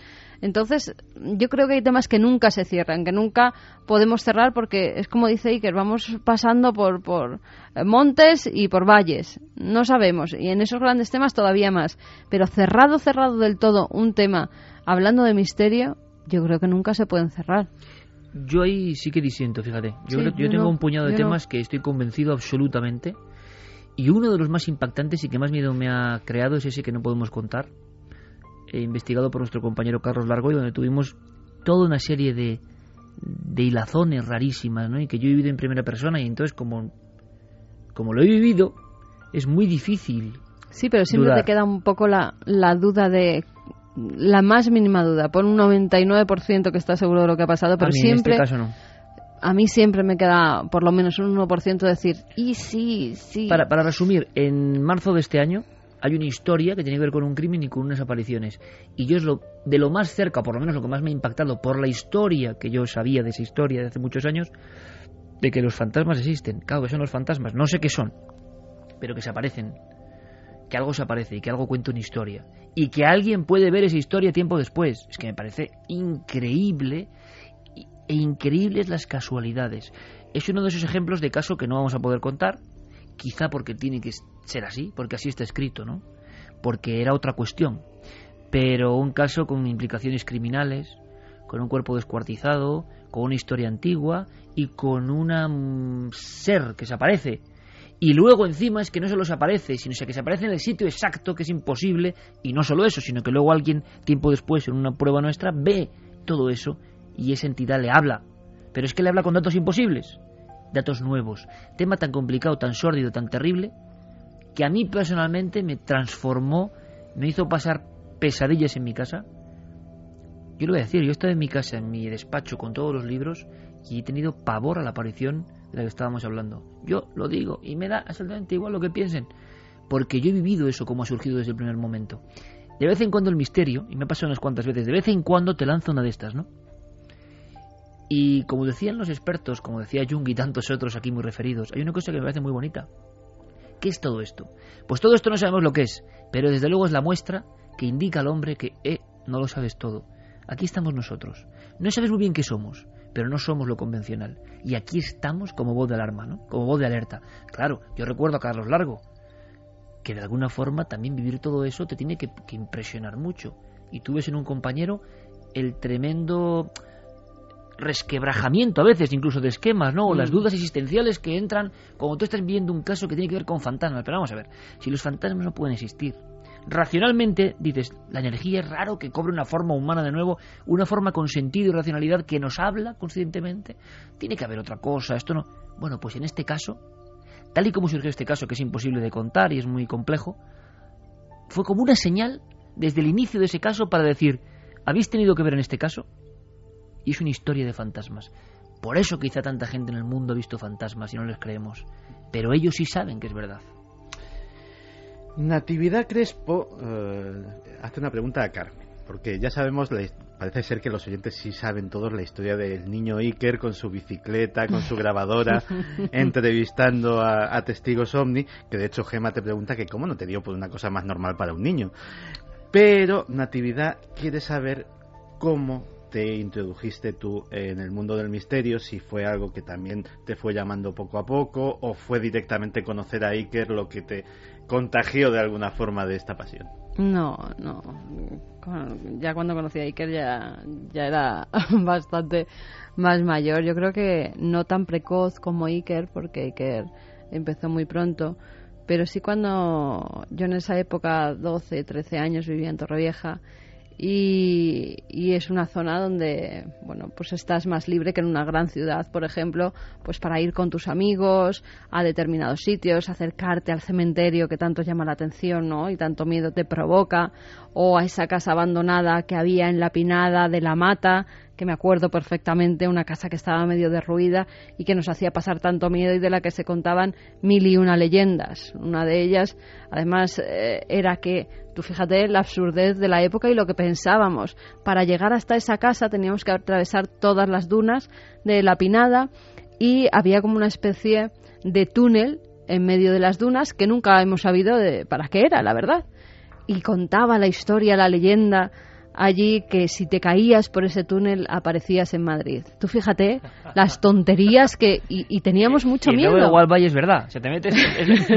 Entonces, yo creo que hay temas que nunca se cierran, que nunca podemos cerrar porque es como dice Iker, vamos pasando por, por montes y por valles. No sabemos. Y en esos grandes temas todavía más. Pero cerrado, cerrado del todo un tema hablando de misterio, yo creo que nunca se pueden cerrar. Yo ahí sí que disiento, fíjate. Yo, yo, tengo un puñado de temas que estoy convencido absolutamente. Y uno de los más impactantes y que más miedo me ha creado es ese que no podemos contar. He investigado por nuestro compañero Carlos Largo y donde tuvimos toda una serie de, de hilazones rarísimas, ¿no? Y que yo he vivido en primera persona y entonces como, como lo he vivido, es muy difícil. Sí, pero siempre te queda un poco la, la duda de la más mínima duda, por un 99% que está seguro de lo que ha pasado, pero siempre... En este caso no. A mí siempre me queda por lo menos un 1% decir, y sí, sí. Para, para resumir, en marzo de este año hay una historia que tiene que ver con un crimen y con unas apariciones. Y yo es lo de lo más cerca, por lo menos lo que más me ha impactado por la historia que yo sabía de esa historia de hace muchos años, de que los fantasmas existen. Claro, que son los fantasmas, no sé qué son, pero que se aparecen, que algo se aparece y que algo cuenta una historia y que alguien puede ver esa historia tiempo después. Es que me parece increíble e increíbles las casualidades. Es uno de esos ejemplos de caso que no vamos a poder contar, quizá porque tiene que ser así, porque así está escrito, ¿no? Porque era otra cuestión. Pero un caso con implicaciones criminales, con un cuerpo descuartizado, con una historia antigua y con un ser que se aparece y luego encima es que no solo se aparece, sino que se aparece en el sitio exacto, que es imposible, y no solo eso, sino que luego alguien, tiempo después, en una prueba nuestra, ve todo eso y esa entidad le habla. Pero es que le habla con datos imposibles, datos nuevos. Tema tan complicado, tan sórdido, tan terrible, que a mí personalmente me transformó, me hizo pasar pesadillas en mi casa. Yo lo voy a decir, yo he estado en mi casa, en mi despacho, con todos los libros, y he tenido pavor a la aparición de la que estábamos hablando. Yo lo digo y me da absolutamente igual lo que piensen, porque yo he vivido eso como ha surgido desde el primer momento. De vez en cuando el misterio, y me ha pasado unas cuantas veces, de vez en cuando te lanza una de estas, ¿no? Y como decían los expertos, como decía Jung y tantos otros aquí muy referidos, hay una cosa que me parece muy bonita. ¿Qué es todo esto? Pues todo esto no sabemos lo que es, pero desde luego es la muestra que indica al hombre que, eh, no lo sabes todo. Aquí estamos nosotros. No sabes muy bien qué somos, pero no somos lo convencional. Y aquí estamos como voz de alarma, ¿no? Como voz de alerta. Claro, yo recuerdo a Carlos Largo, que de alguna forma también vivir todo eso te tiene que, impresionar mucho. Y tú ves en un compañero el tremendo resquebrajamiento a veces incluso de esquemas, ¿no? O las mm. dudas existenciales que entran cuando tú estás viendo un caso que tiene que ver con fantasmas. Pero vamos a ver, si los fantasmas no pueden existir, racionalmente dices, la energía es raro que cobre una forma humana de nuevo, una forma con sentido y racionalidad que nos habla conscientemente. Tiene que haber otra cosa, esto no. Bueno, pues en este caso, tal y como surgió este caso, que es imposible de contar y es muy complejo, fue como una señal desde el inicio de ese caso para decir, ¿habéis tenido que ver en este caso? Y es una historia de fantasmas. Por eso quizá tanta gente en el mundo ha visto fantasmas y no les creemos. Pero ellos sí saben que es verdad. Natividad Crespo eh, hace una pregunta a Carmen, porque ya sabemos, parece ser que los oyentes sí saben todos la historia del niño Iker con su bicicleta, con su grabadora, [laughs] entrevistando a, testigos ovni, que de hecho Gema te pregunta que cómo no te dio por una cosa más normal para un niño. Pero Natividad quiere saber cómo te introdujiste tú en el mundo del misterio, si fue algo que también te fue llamando poco a poco o fue directamente conocer a Iker lo que te contagió de alguna forma de esta pasión. No, no. Ya cuando conocí a Iker ya, ya era [laughs] bastante más mayor. Yo creo que no tan precoz como Iker, porque Iker empezó muy pronto. Pero sí cuando yo en esa época, 12, 13 años, vivía en Torrevieja y, y, es una zona donde bueno pues estás más libre que en una gran ciudad por ejemplo pues para ir con tus amigos a determinados sitios acercarte al cementerio que tanto llama la atención ¿no? y tanto miedo te provoca o a esa casa abandonada que había en la pinada de la mata que me acuerdo perfectamente, una casa que estaba medio derruida y que nos hacía pasar tanto miedo y de la que se contaban mil y una leyendas. Una de ellas, además, eh, era que, tú fíjate, la absurdez de la época y lo que pensábamos. Para llegar hasta esa casa teníamos que atravesar todas las dunas de la Pinada y había como una especie de túnel en medio de las dunas que nunca hemos sabido de para qué era, la verdad. Y contaba la historia, la leyenda allí que si te caías por ese túnel aparecías en Madrid. Tú fíjate las tonterías que y, teníamos mucho y miedo. igual Valle es verdad, te metes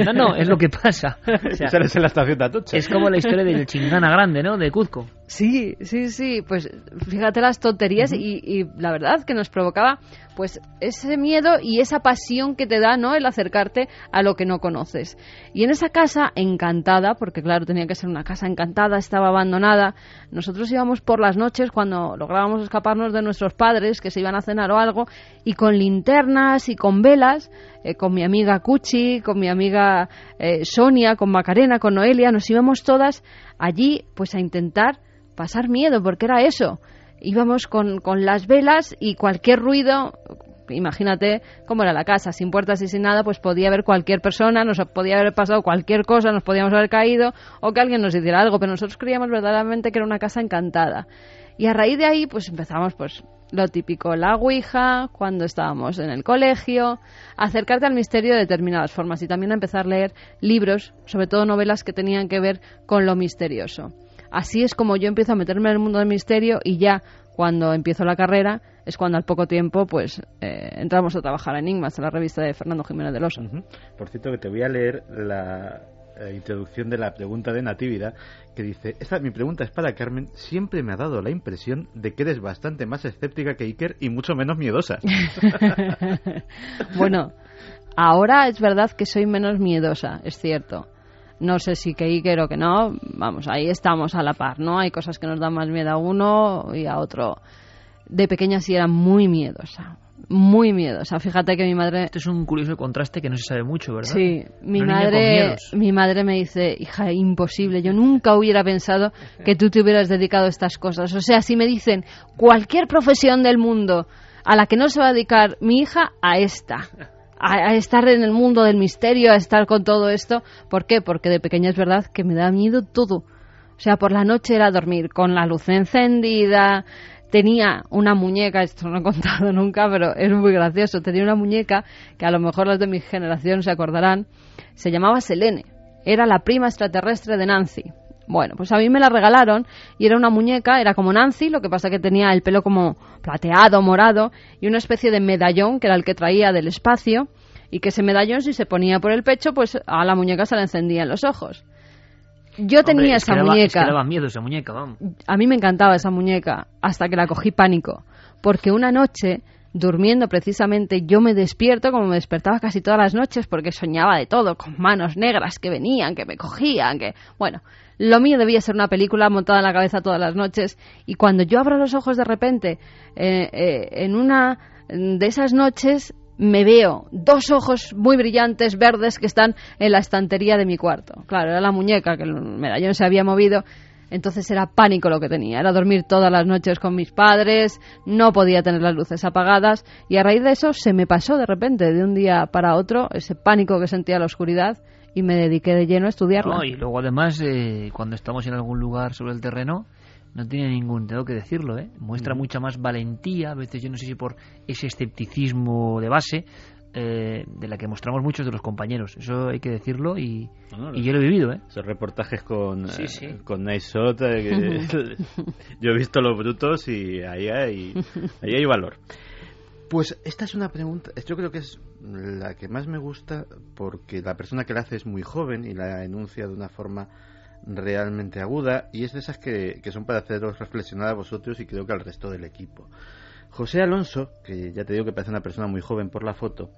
no, no, es lo que pasa. [laughs] en la estación de Atocha. Es como la historia del Chingana Grande, ¿no? De Cuzco. Sí, sí, sí, pues fíjate las tonterías y, y la verdad que nos provocaba pues ese miedo y esa pasión que te da, ¿no? El acercarte a lo que no conoces. Y en esa casa encantada, porque claro, tenía que ser una casa encantada, estaba abandonada, nosotros íbamos por las noches cuando lográbamos escaparnos de nuestros padres que se iban a cenar o algo y con linternas y con velas, eh, con mi amiga Cuchi, con mi amiga eh, Sonia, con Macarena, con Noelia, nos íbamos todas allí pues a intentar pasar miedo, porque era eso íbamos con, con las velas y cualquier ruido, imagínate cómo era la casa, sin puertas y sin nada, pues podía haber cualquier persona, nos podía haber pasado cualquier cosa, nos podíamos haber caído o que alguien nos hiciera algo, pero nosotros creíamos verdaderamente que era una casa encantada. Y a raíz de ahí, pues empezamos, pues lo típico, la Ouija, cuando estábamos en el colegio, acercarte al misterio de determinadas formas y también a empezar a leer libros, sobre todo novelas que tenían que ver con lo misterioso. Así es como yo empiezo a meterme en el mundo del misterio y ya cuando empiezo la carrera es cuando al poco tiempo pues eh, entramos a trabajar en Enigmas, en la revista de Fernando Jiménez del Oso. Por cierto, que te voy a leer la eh, introducción de la pregunta de Natividad que dice, esta mi pregunta es para Carmen, siempre me ha dado la impresión de que eres bastante más escéptica que Iker y mucho menos miedosa. [laughs] [laughs] bueno, ahora es verdad que soy menos miedosa, es cierto no sé si que Iker o que no, vamos, ahí estamos a la par, ¿no? Hay cosas que nos dan más miedo a uno y a otro. De pequeña sí era muy miedosa, muy miedosa. Fíjate que mi madre... Este es un curioso contraste que no se sabe mucho, ¿verdad? Sí, mi madre, mi madre me dice, hija, imposible, yo nunca hubiera pensado que tú te hubieras dedicado a estas cosas. O sea, si me dicen cualquier profesión del mundo a la que no se va a dedicar mi hija, a esta a, estar en el mundo del misterio, a estar con todo esto. ¿Por qué? Porque de pequeña es verdad que me da miedo todo. O sea, por la noche era dormir con la luz encendida. Tenía una muñeca, esto no he contado [laughs] nunca, pero es muy gracioso. Tenía una muñeca que a lo mejor las de mi generación se acordarán. Se llamaba Selene. Era la prima extraterrestre de Nancy. Bueno, pues a mí me la regalaron y era una muñeca, era como Nancy, lo que pasa que tenía el pelo como plateado, morado y una especie de medallón que era el que traía del espacio y que ese medallón si se ponía por el pecho, pues a la muñeca se le encendían los ojos. Yo tenía esa muñeca. daba miedo esa muñeca, vamos. A mí me encantaba esa muñeca hasta que la cogí pánico, porque una noche durmiendo precisamente, yo me despierto como me despertaba casi todas las noches porque soñaba de todo, con manos negras que venían, que me cogían, que... Bueno, lo mío debía ser una película montada en la cabeza todas las noches y cuando yo abro los ojos de repente, eh, eh, en una de esas noches me veo dos ojos muy brillantes, verdes, que están en la estantería de mi cuarto. Claro, era la muñeca, que el medallón se había movido. Entonces era pánico lo que tenía, era dormir todas las noches con mis padres, no podía tener las luces apagadas y a raíz de eso se me pasó de repente, de un día para otro, ese pánico que sentía la oscuridad y me dediqué de lleno a estudiarla. y luego además, eh, cuando estamos en algún lugar sobre el terreno, no tiene ningún, tengo que decirlo, ¿eh? muestra mucha más valentía, a veces yo no sé si por ese escepticismo de base, eh, de la que mostramos muchos de los compañeros. Eso hay que decirlo y, y yo lo he vivido. ¿eh? Esos reportajes con, Sí, sí. eh, con Nice Shot, eh, que [laughs] yo he visto los brutos y ahí hay, ahí hay valor. Pues esta es una pregunta, yo creo que es la que más me gusta porque la persona que la hace es muy joven y la enuncia de una forma realmente aguda y es de esas que, son para haceros reflexionar a vosotros y creo que al resto del equipo. José Alonso, que ya te digo que parece una persona muy joven por la foto,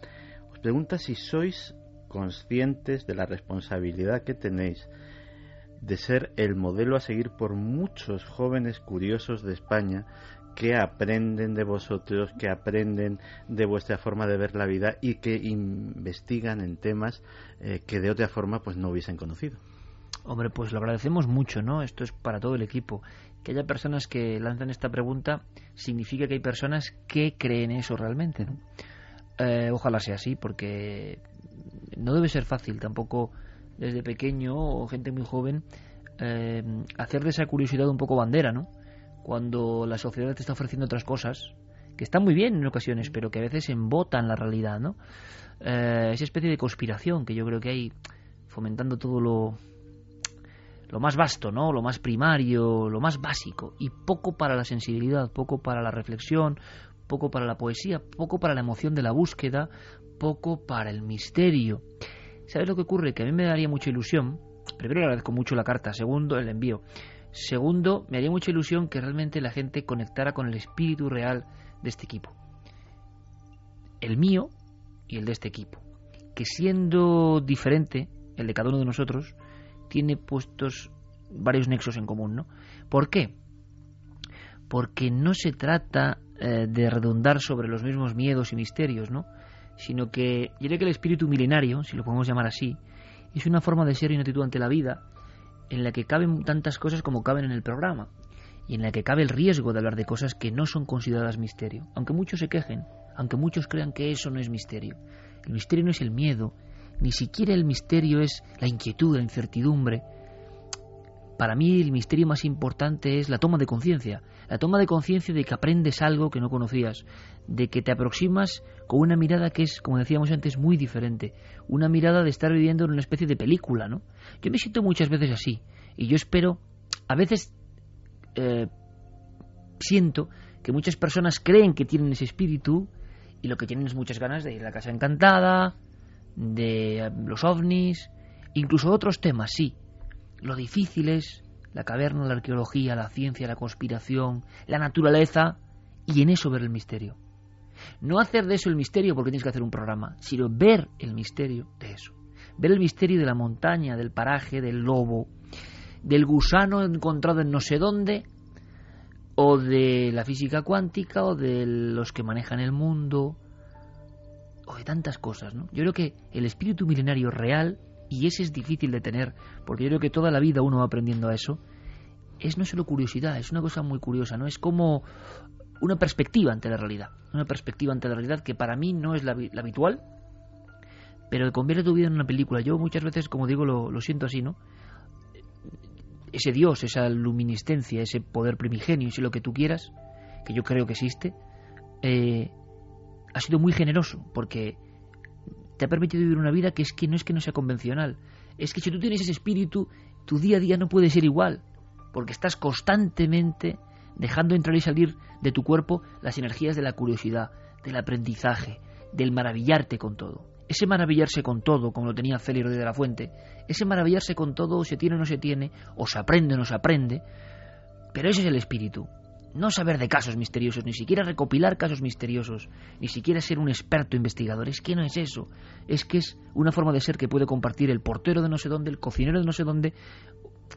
os pregunta si sois conscientes de la responsabilidad que tenéis de ser el modelo a seguir por muchos jóvenes curiosos de España que aprenden de vosotros, que aprenden de vuestra forma de ver la vida y que investigan en temas eh, que de otra forma pues no hubiesen conocido. Hombre, pues lo agradecemos mucho, ¿no? Esto es para todo el equipo. Que haya personas que lanzan esta pregunta significa que hay personas que creen eso realmente, ¿no? Eh, ojalá sea así, porque no debe ser fácil tampoco desde pequeño o gente muy joven eh, hacer de esa curiosidad un poco bandera, ¿no? Cuando la sociedad te está ofreciendo otras cosas que están muy bien en ocasiones, pero que a veces embotan la realidad, ¿no? Eh, esa especie de conspiración que yo creo que hay fomentando todo lo, lo más vasto, ¿no? Lo más primario, lo más básico y poco para la sensibilidad, poco para la reflexión, poco para la poesía, poco para la emoción de la búsqueda, poco para el misterio. ¿Sabes lo que ocurre? Que a mí me daría mucha ilusión. Primero le agradezco mucho la carta, segundo el envío. Segundo, me haría mucha ilusión que realmente la gente conectara con el espíritu real de este equipo. El mío y el de este equipo. Que siendo diferente, el de cada uno de nosotros, tiene puestos varios nexos en común, ¿no? ¿Por qué? Porque no se trata eh, de redundar sobre los mismos miedos y misterios, ¿no? Sino que yo diría que el espíritu milenario, si lo podemos llamar así, es una forma de ser y una actitud ante la vida en la que caben tantas cosas como caben en el programa y en la que cabe el riesgo de hablar de cosas que no son consideradas misterio, aunque muchos se quejen, aunque muchos crean que eso no es misterio. El misterio no es el miedo, ni siquiera el misterio es la inquietud, la incertidumbre. Para mí el misterio más importante es la toma de conciencia, la toma de conciencia de que aprendes algo que no conocías, de que te aproximas con una mirada que es, como decíamos antes, muy diferente, una mirada de estar viviendo en una especie de película, ¿no? Yo me siento muchas veces así, y yo espero, a veces eh, siento que muchas personas creen que tienen ese espíritu y lo que tienen es muchas ganas de ir a la casa encantada, de los ovnis, incluso otros temas, sí. Lo difícil es la caverna, la arqueología, la ciencia, la conspiración, la naturaleza, y en eso ver el misterio. No hacer de eso el misterio porque tienes que hacer un programa, sino ver el misterio de eso. Ver el misterio de la montaña, del paraje, del lobo, del gusano encontrado en no sé dónde, o de la física cuántica, o de los que manejan el mundo, o de tantas cosas, ¿no? Yo creo que el espíritu milenario real, y ese es difícil de tener, porque yo creo que toda la vida uno va aprendiendo a eso, es no solo curiosidad, es una cosa muy curiosa, ¿no? Es como una perspectiva ante la realidad, una perspectiva ante la realidad que para mí no es la, la habitual, pero que convierte tu vida en una película. Yo muchas veces, como digo, lo, siento así, ¿no? Ese Dios, esa luminiscencia, ese poder primigenio, si lo que tú quieras, que yo creo que existe, eh, ha sido muy generoso, porque te ha permitido vivir una vida que es que no es que no sea convencional, es que si tú tienes ese espíritu, tu día a día no puede ser igual, porque estás constantemente dejando entrar y salir de tu cuerpo las energías de la curiosidad, del aprendizaje, del maravillarte con todo. Ese maravillarse con todo, como lo tenía Félix de la Fuente, ese maravillarse con todo, se tiene o no se tiene, o se aprende o no se aprende, pero ese es el espíritu. No saber de casos misteriosos, ni siquiera recopilar casos misteriosos, ni siquiera ser un experto investigador. Es que no es eso. Es que es una forma de ser que puede compartir el portero de no sé dónde, el cocinero de no sé dónde.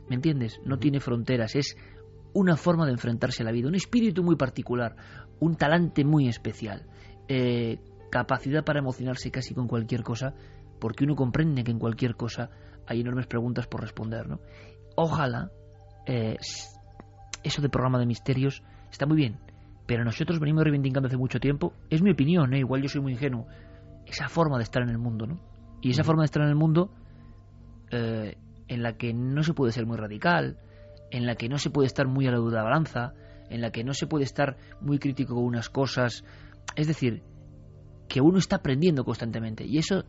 ¿Me entiendes? No tiene fronteras. Es una forma de enfrentarse a la vida. Un espíritu muy particular. Un talante muy especial. Eh, capacidad para emocionarse casi con cualquier cosa, porque uno comprende que en cualquier cosa hay enormes preguntas por responder. ¿no? Ojalá eh, eso de programa de misterios está muy bien, pero nosotros venimos reivindicando hace mucho tiempo, es mi opinión, ¿eh? igual yo soy muy ingenuo, esa forma de estar en el mundo, ¿no? Y esa forma de estar en el mundo eh, en la que no se puede ser muy radical, en la que no se puede estar muy a la duda balanza, en la que no se puede estar muy crítico con unas cosas. Es decir, que uno está aprendiendo constantemente. Y eso,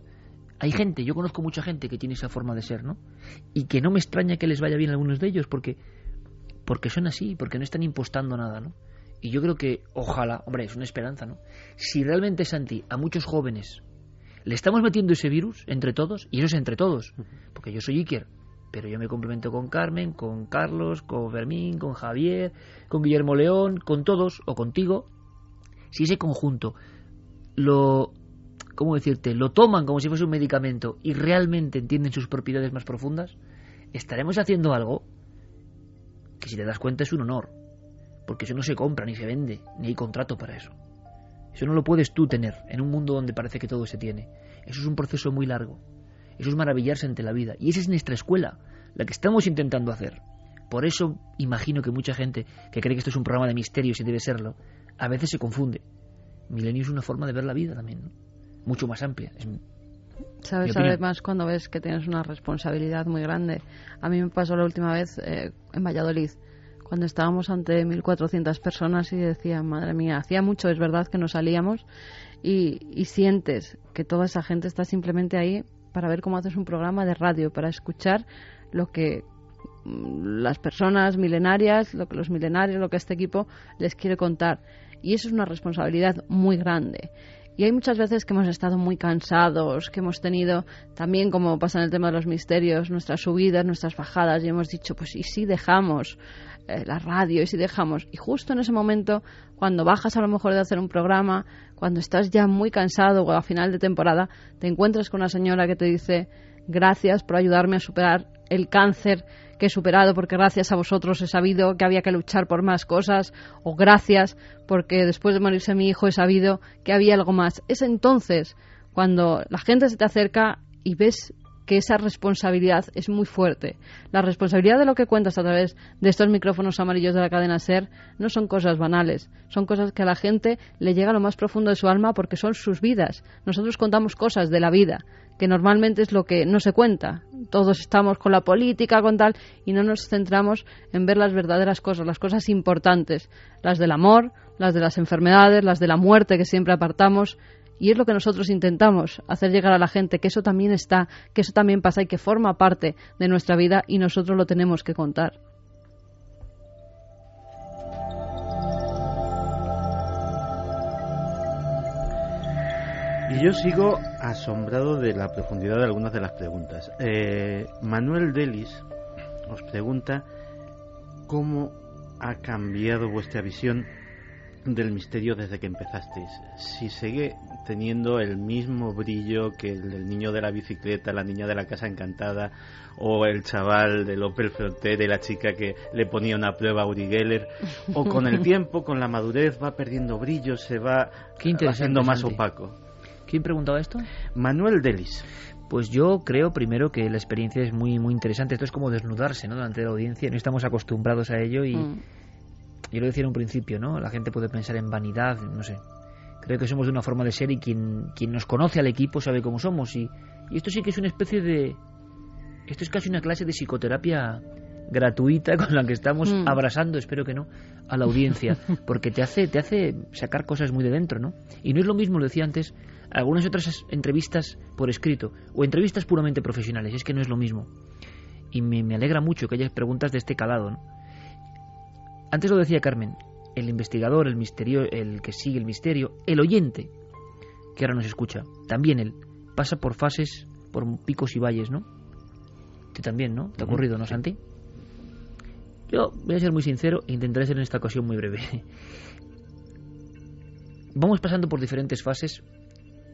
hay gente, yo conozco mucha gente que tiene esa forma de ser, ¿no? Y que no me extraña que les vaya bien a algunos de ellos, porque, porque son así, porque no están impostando nada, ¿no? Y yo creo que, ojalá, hombre, es una esperanza, ¿no? Si realmente, Santi, a muchos jóvenes le estamos metiendo ese virus entre todos, y eso es entre todos, porque yo soy Iker, pero yo me complemento con Carmen, con Carlos, con Fermín, con Javier, con Guillermo León, con todos, o contigo. Si ese conjunto lo, ¿cómo decirte?, lo toman como si fuese un medicamento y realmente entienden sus propiedades más profundas, estaremos haciendo algo si te das cuenta es un honor, porque eso no se compra ni se vende, ni hay contrato para eso. Eso no lo puedes tú tener en un mundo donde parece que todo se tiene. Eso es un proceso muy largo. Eso es maravillarse ante la vida. Y esa es nuestra escuela, la que estamos intentando hacer. Por eso imagino que mucha gente que cree que esto es un programa de misterios y debe serlo, a veces se confunde. Milenio es una forma de ver la vida también, mucho más amplia. Sabes, además, cuando ves que tienes una responsabilidad muy grande. A mí me pasó la última vez eh, en Valladolid cuando estábamos ante 1.400 personas y decía, madre mía, hacía mucho, es verdad, que no salíamos y, y, sientes que toda esa gente está simplemente ahí para ver cómo haces un programa de radio, para escuchar lo que mm, las personas milenarias, lo que los milenarios, lo que este equipo les quiere contar. Y eso es una responsabilidad muy grande. Y hay muchas veces que hemos estado muy cansados, que hemos tenido también, como pasa en el tema de los misterios, nuestras subidas, nuestras bajadas, y hemos dicho, pues ¿y si dejamos eh, la radio y si dejamos. Y justo en ese momento, cuando bajas a lo mejor de hacer un programa, cuando estás ya muy cansado o a final de temporada, te encuentras con una señora que te dice gracias por ayudarme a superar el cáncer que he superado porque gracias a vosotros he sabido que había que luchar por más cosas o gracias porque después de morirse mi hijo he sabido que había algo más. Es entonces cuando la gente se te acerca y ves que esa responsabilidad es muy fuerte. La responsabilidad de lo que cuentas a través de estos micrófonos amarillos de la cadena SER no son cosas banales, son cosas que a la gente le llega a lo más profundo de su alma porque son sus vidas. Nosotros contamos cosas de la vida, que normalmente es lo que no se cuenta. Todos estamos con la política, con tal, y no nos centramos en ver las verdaderas cosas, las cosas importantes, las del amor, las de las enfermedades, las de la muerte que siempre apartamos, y es lo que nosotros intentamos hacer llegar a la gente, que eso también está, que eso también pasa y que forma parte de nuestra vida y nosotros lo tenemos que contar. Y yo sigo asombrado de la profundidad de algunas de las preguntas. Eh, Manuel Delis os pregunta cómo ha cambiado vuestra visión del misterio desde que empezasteis. Si sigue teniendo el mismo brillo que el del niño de la bicicleta, la niña de la casa encantada, o el chaval del Opel Frontier y la chica que le ponía una prueba a Uri Geller, o con el [laughs] tiempo, con la madurez, va perdiendo brillo, se va haciendo más opaco. ¿Quién preguntaba esto? Manuel Delis. Pues yo creo primero que la experiencia es muy muy interesante. Esto es como desnudarse, ¿no? Delante de la audiencia. No estamos acostumbrados a ello y, mm. Yo lo decía en un principio, ¿no? La gente puede pensar en vanidad, no sé. Creo que somos de una forma de ser y quien, quien nos conoce al equipo sabe cómo somos. Y, esto sí que es una especie de... Esto es casi una clase de psicoterapia gratuita con la que estamos mm. abrasando, espero que no, a la audiencia, [laughs] porque te hace, te hace sacar cosas muy de dentro, ¿no? Y no es lo mismo, lo decía antes, algunas otras entrevistas por escrito o entrevistas puramente profesionales, es que no es lo mismo. Y me, me alegra mucho que haya preguntas de este calado, ¿no? Antes lo decía Carmen, el investigador, el misterio, el que sigue el misterio, el oyente, que ahora nos escucha, también él pasa por fases, por picos y valles, ¿no? Tú también, ¿no? ¿Te ha ocurrido, no, Santi? Yo voy a ser muy sincero e intentaré ser en esta ocasión muy breve. Vamos pasando por diferentes fases.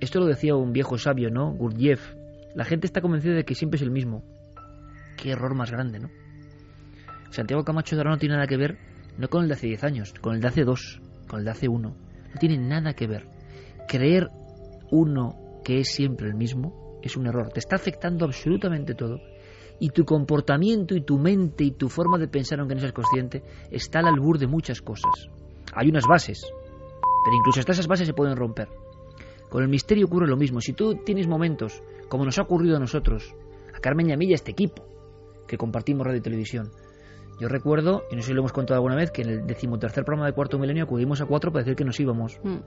Esto lo decía un viejo sabio, ¿no? Gurdjieff. La gente está convencida de que siempre es el mismo. Qué error más grande, ¿no? Santiago Camacho de ahora no tiene nada que ver no con el de hace 10 años, con el de hace 2, con el de hace 1. No tiene nada que ver. Creer uno que es siempre el mismo es un error. Te está afectando absolutamente todo. Y tu comportamiento y tu mente y tu forma de pensar, aunque no seas consciente, está al albur de muchas cosas. Hay unas bases, pero incluso hasta esas bases se pueden romper. Con el misterio ocurre lo mismo. Si tú tienes momentos, como nos ha ocurrido a nosotros, a Carmen y a mí y a este equipo, que compartimos radio y televisión, yo recuerdo, y no sé si lo hemos contado alguna vez, que en el decimotercer programa de Cuarto Milenio acudimos a cuatro para decir que nos íbamos. Mm.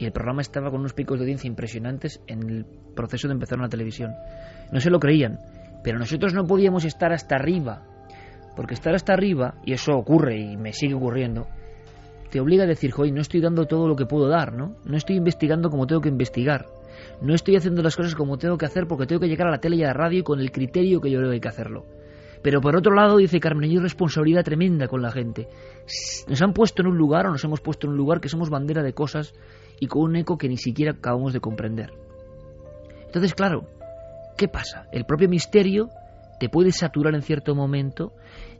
y el programa estaba con unos picos de audiencia impresionantes en el proceso de empezar una televisión. No se lo creían, pero nosotros no podíamos estar hasta arriba, porque estar hasta arriba, y eso ocurre y me sigue ocurriendo, te obliga a decir, joder, no estoy dando todo lo que puedo dar, ¿no? No estoy investigando como tengo que investigar. No estoy haciendo las cosas como tengo que hacer porque tengo que llegar a la tele y a la radio con el criterio que yo creo que hay que hacerlo. Pero por otro lado, dice Carmen, hay responsabilidad tremenda con la gente. Nos han puesto en un lugar o nos hemos puesto en un lugar que somos bandera de cosas y con un eco que ni siquiera acabamos de comprender. Entonces, claro, ¿qué pasa? El propio misterio te puede saturar en cierto momento,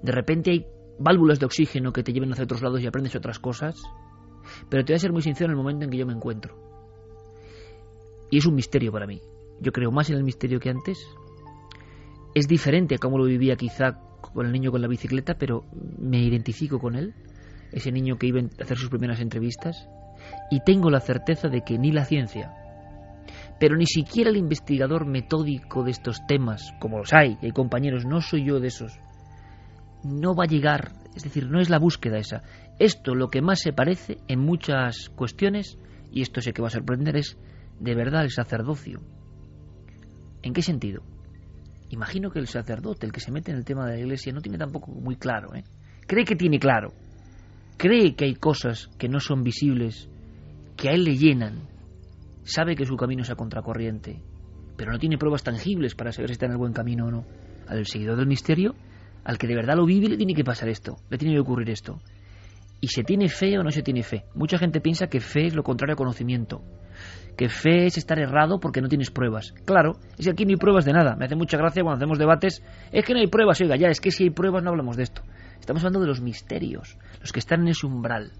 de repente hay válvulas de oxígeno que te lleven hacia otros lados y aprendes otras cosas, pero te voy a ser muy sincero en el momento en que yo me encuentro. Y es un misterio para mí. Yo creo más en el misterio que antes. Es diferente a cómo lo vivía quizá con el niño con la bicicleta, pero me identifico con él. Ese niño que iba a hacer sus primeras entrevistas. Y tengo la certeza de que ni la ciencia, pero ni siquiera el investigador metódico de estos temas, como los hay, hay compañeros, no soy yo de esos, no va a llegar, es decir, no es la búsqueda esa. Esto lo que más se parece en muchas cuestiones, y esto sé que va a sorprender, es de verdad el sacerdocio. ¿En qué sentido? Imagino que el sacerdote, el que se mete en el tema de la iglesia, no tiene tampoco muy claro, ¿eh? Cree que tiene claro. Cree que hay cosas que no son visibles, que a él le llenan. Sabe que su camino es a contracorriente, pero no tiene pruebas tangibles para saber si está en el buen camino o no. Al seguidor del misterio al que de verdad lo vive le tiene que pasar esto, le tiene que ocurrir esto. ¿Y se tiene fe o no se tiene fe? Mucha gente piensa que fe es lo contrario a conocimiento, que fe es estar errado porque no tienes pruebas. Claro, es que aquí no hay pruebas de nada. Me hace mucha gracia cuando hacemos debates, es que no hay pruebas, oiga, ya, es que si hay pruebas no hablamos de esto. Estamos hablando de los misterios, los que están en ese umbral.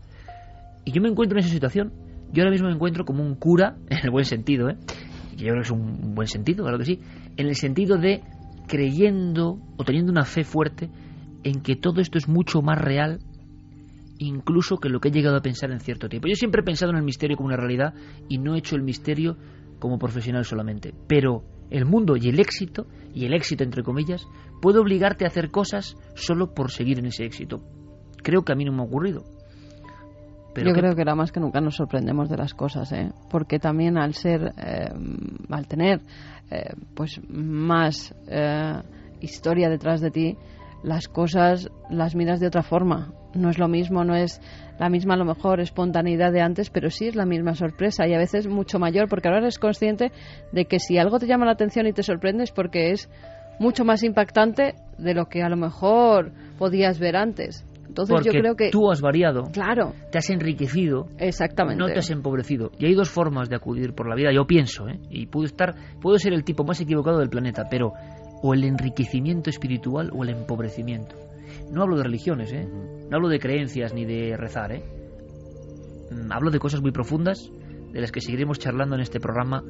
Y yo me encuentro en esa situación. Yo ahora mismo me encuentro como un cura, [laughs] en el buen sentido, ¿eh? yo creo que es un buen sentido, claro que sí, en el sentido de creyendo o teniendo una fe fuerte en que todo esto es mucho más real incluso que lo que he llegado a pensar en cierto tiempo. Yo siempre he pensado en el misterio como una realidad y no he hecho el misterio como profesional solamente. Pero el mundo y el éxito, y el éxito entre comillas, puede obligarte a hacer cosas solo por seguir en ese éxito. Creo que a mí no me ha ocurrido. Yo creo que ahora más que nunca nos sorprendemos de las cosas, ¿eh? porque también al ser, eh, al tener eh, pues más eh, historia detrás de ti, las cosas las miras de otra forma. No es lo mismo, no es la misma a lo mejor espontaneidad de antes, pero sí es la misma sorpresa y a veces mucho mayor, porque ahora eres consciente de que si algo te llama la atención y te sorprende es porque es mucho más impactante de lo que a lo mejor podías ver antes. Entonces yo creo que tú has variado, claro, te has enriquecido, exactamente, no te has empobrecido. Y hay dos formas de acudir por la vida. Yo pienso, ¿eh? y puedo estar, puedo ser el tipo más equivocado del planeta, pero o el enriquecimiento espiritual o el empobrecimiento. No hablo de religiones, ¿eh? no hablo de creencias ni de rezar, ¿eh? Mm, hablo de cosas muy profundas de las que seguiremos charlando en este programa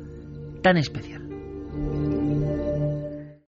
tan especial.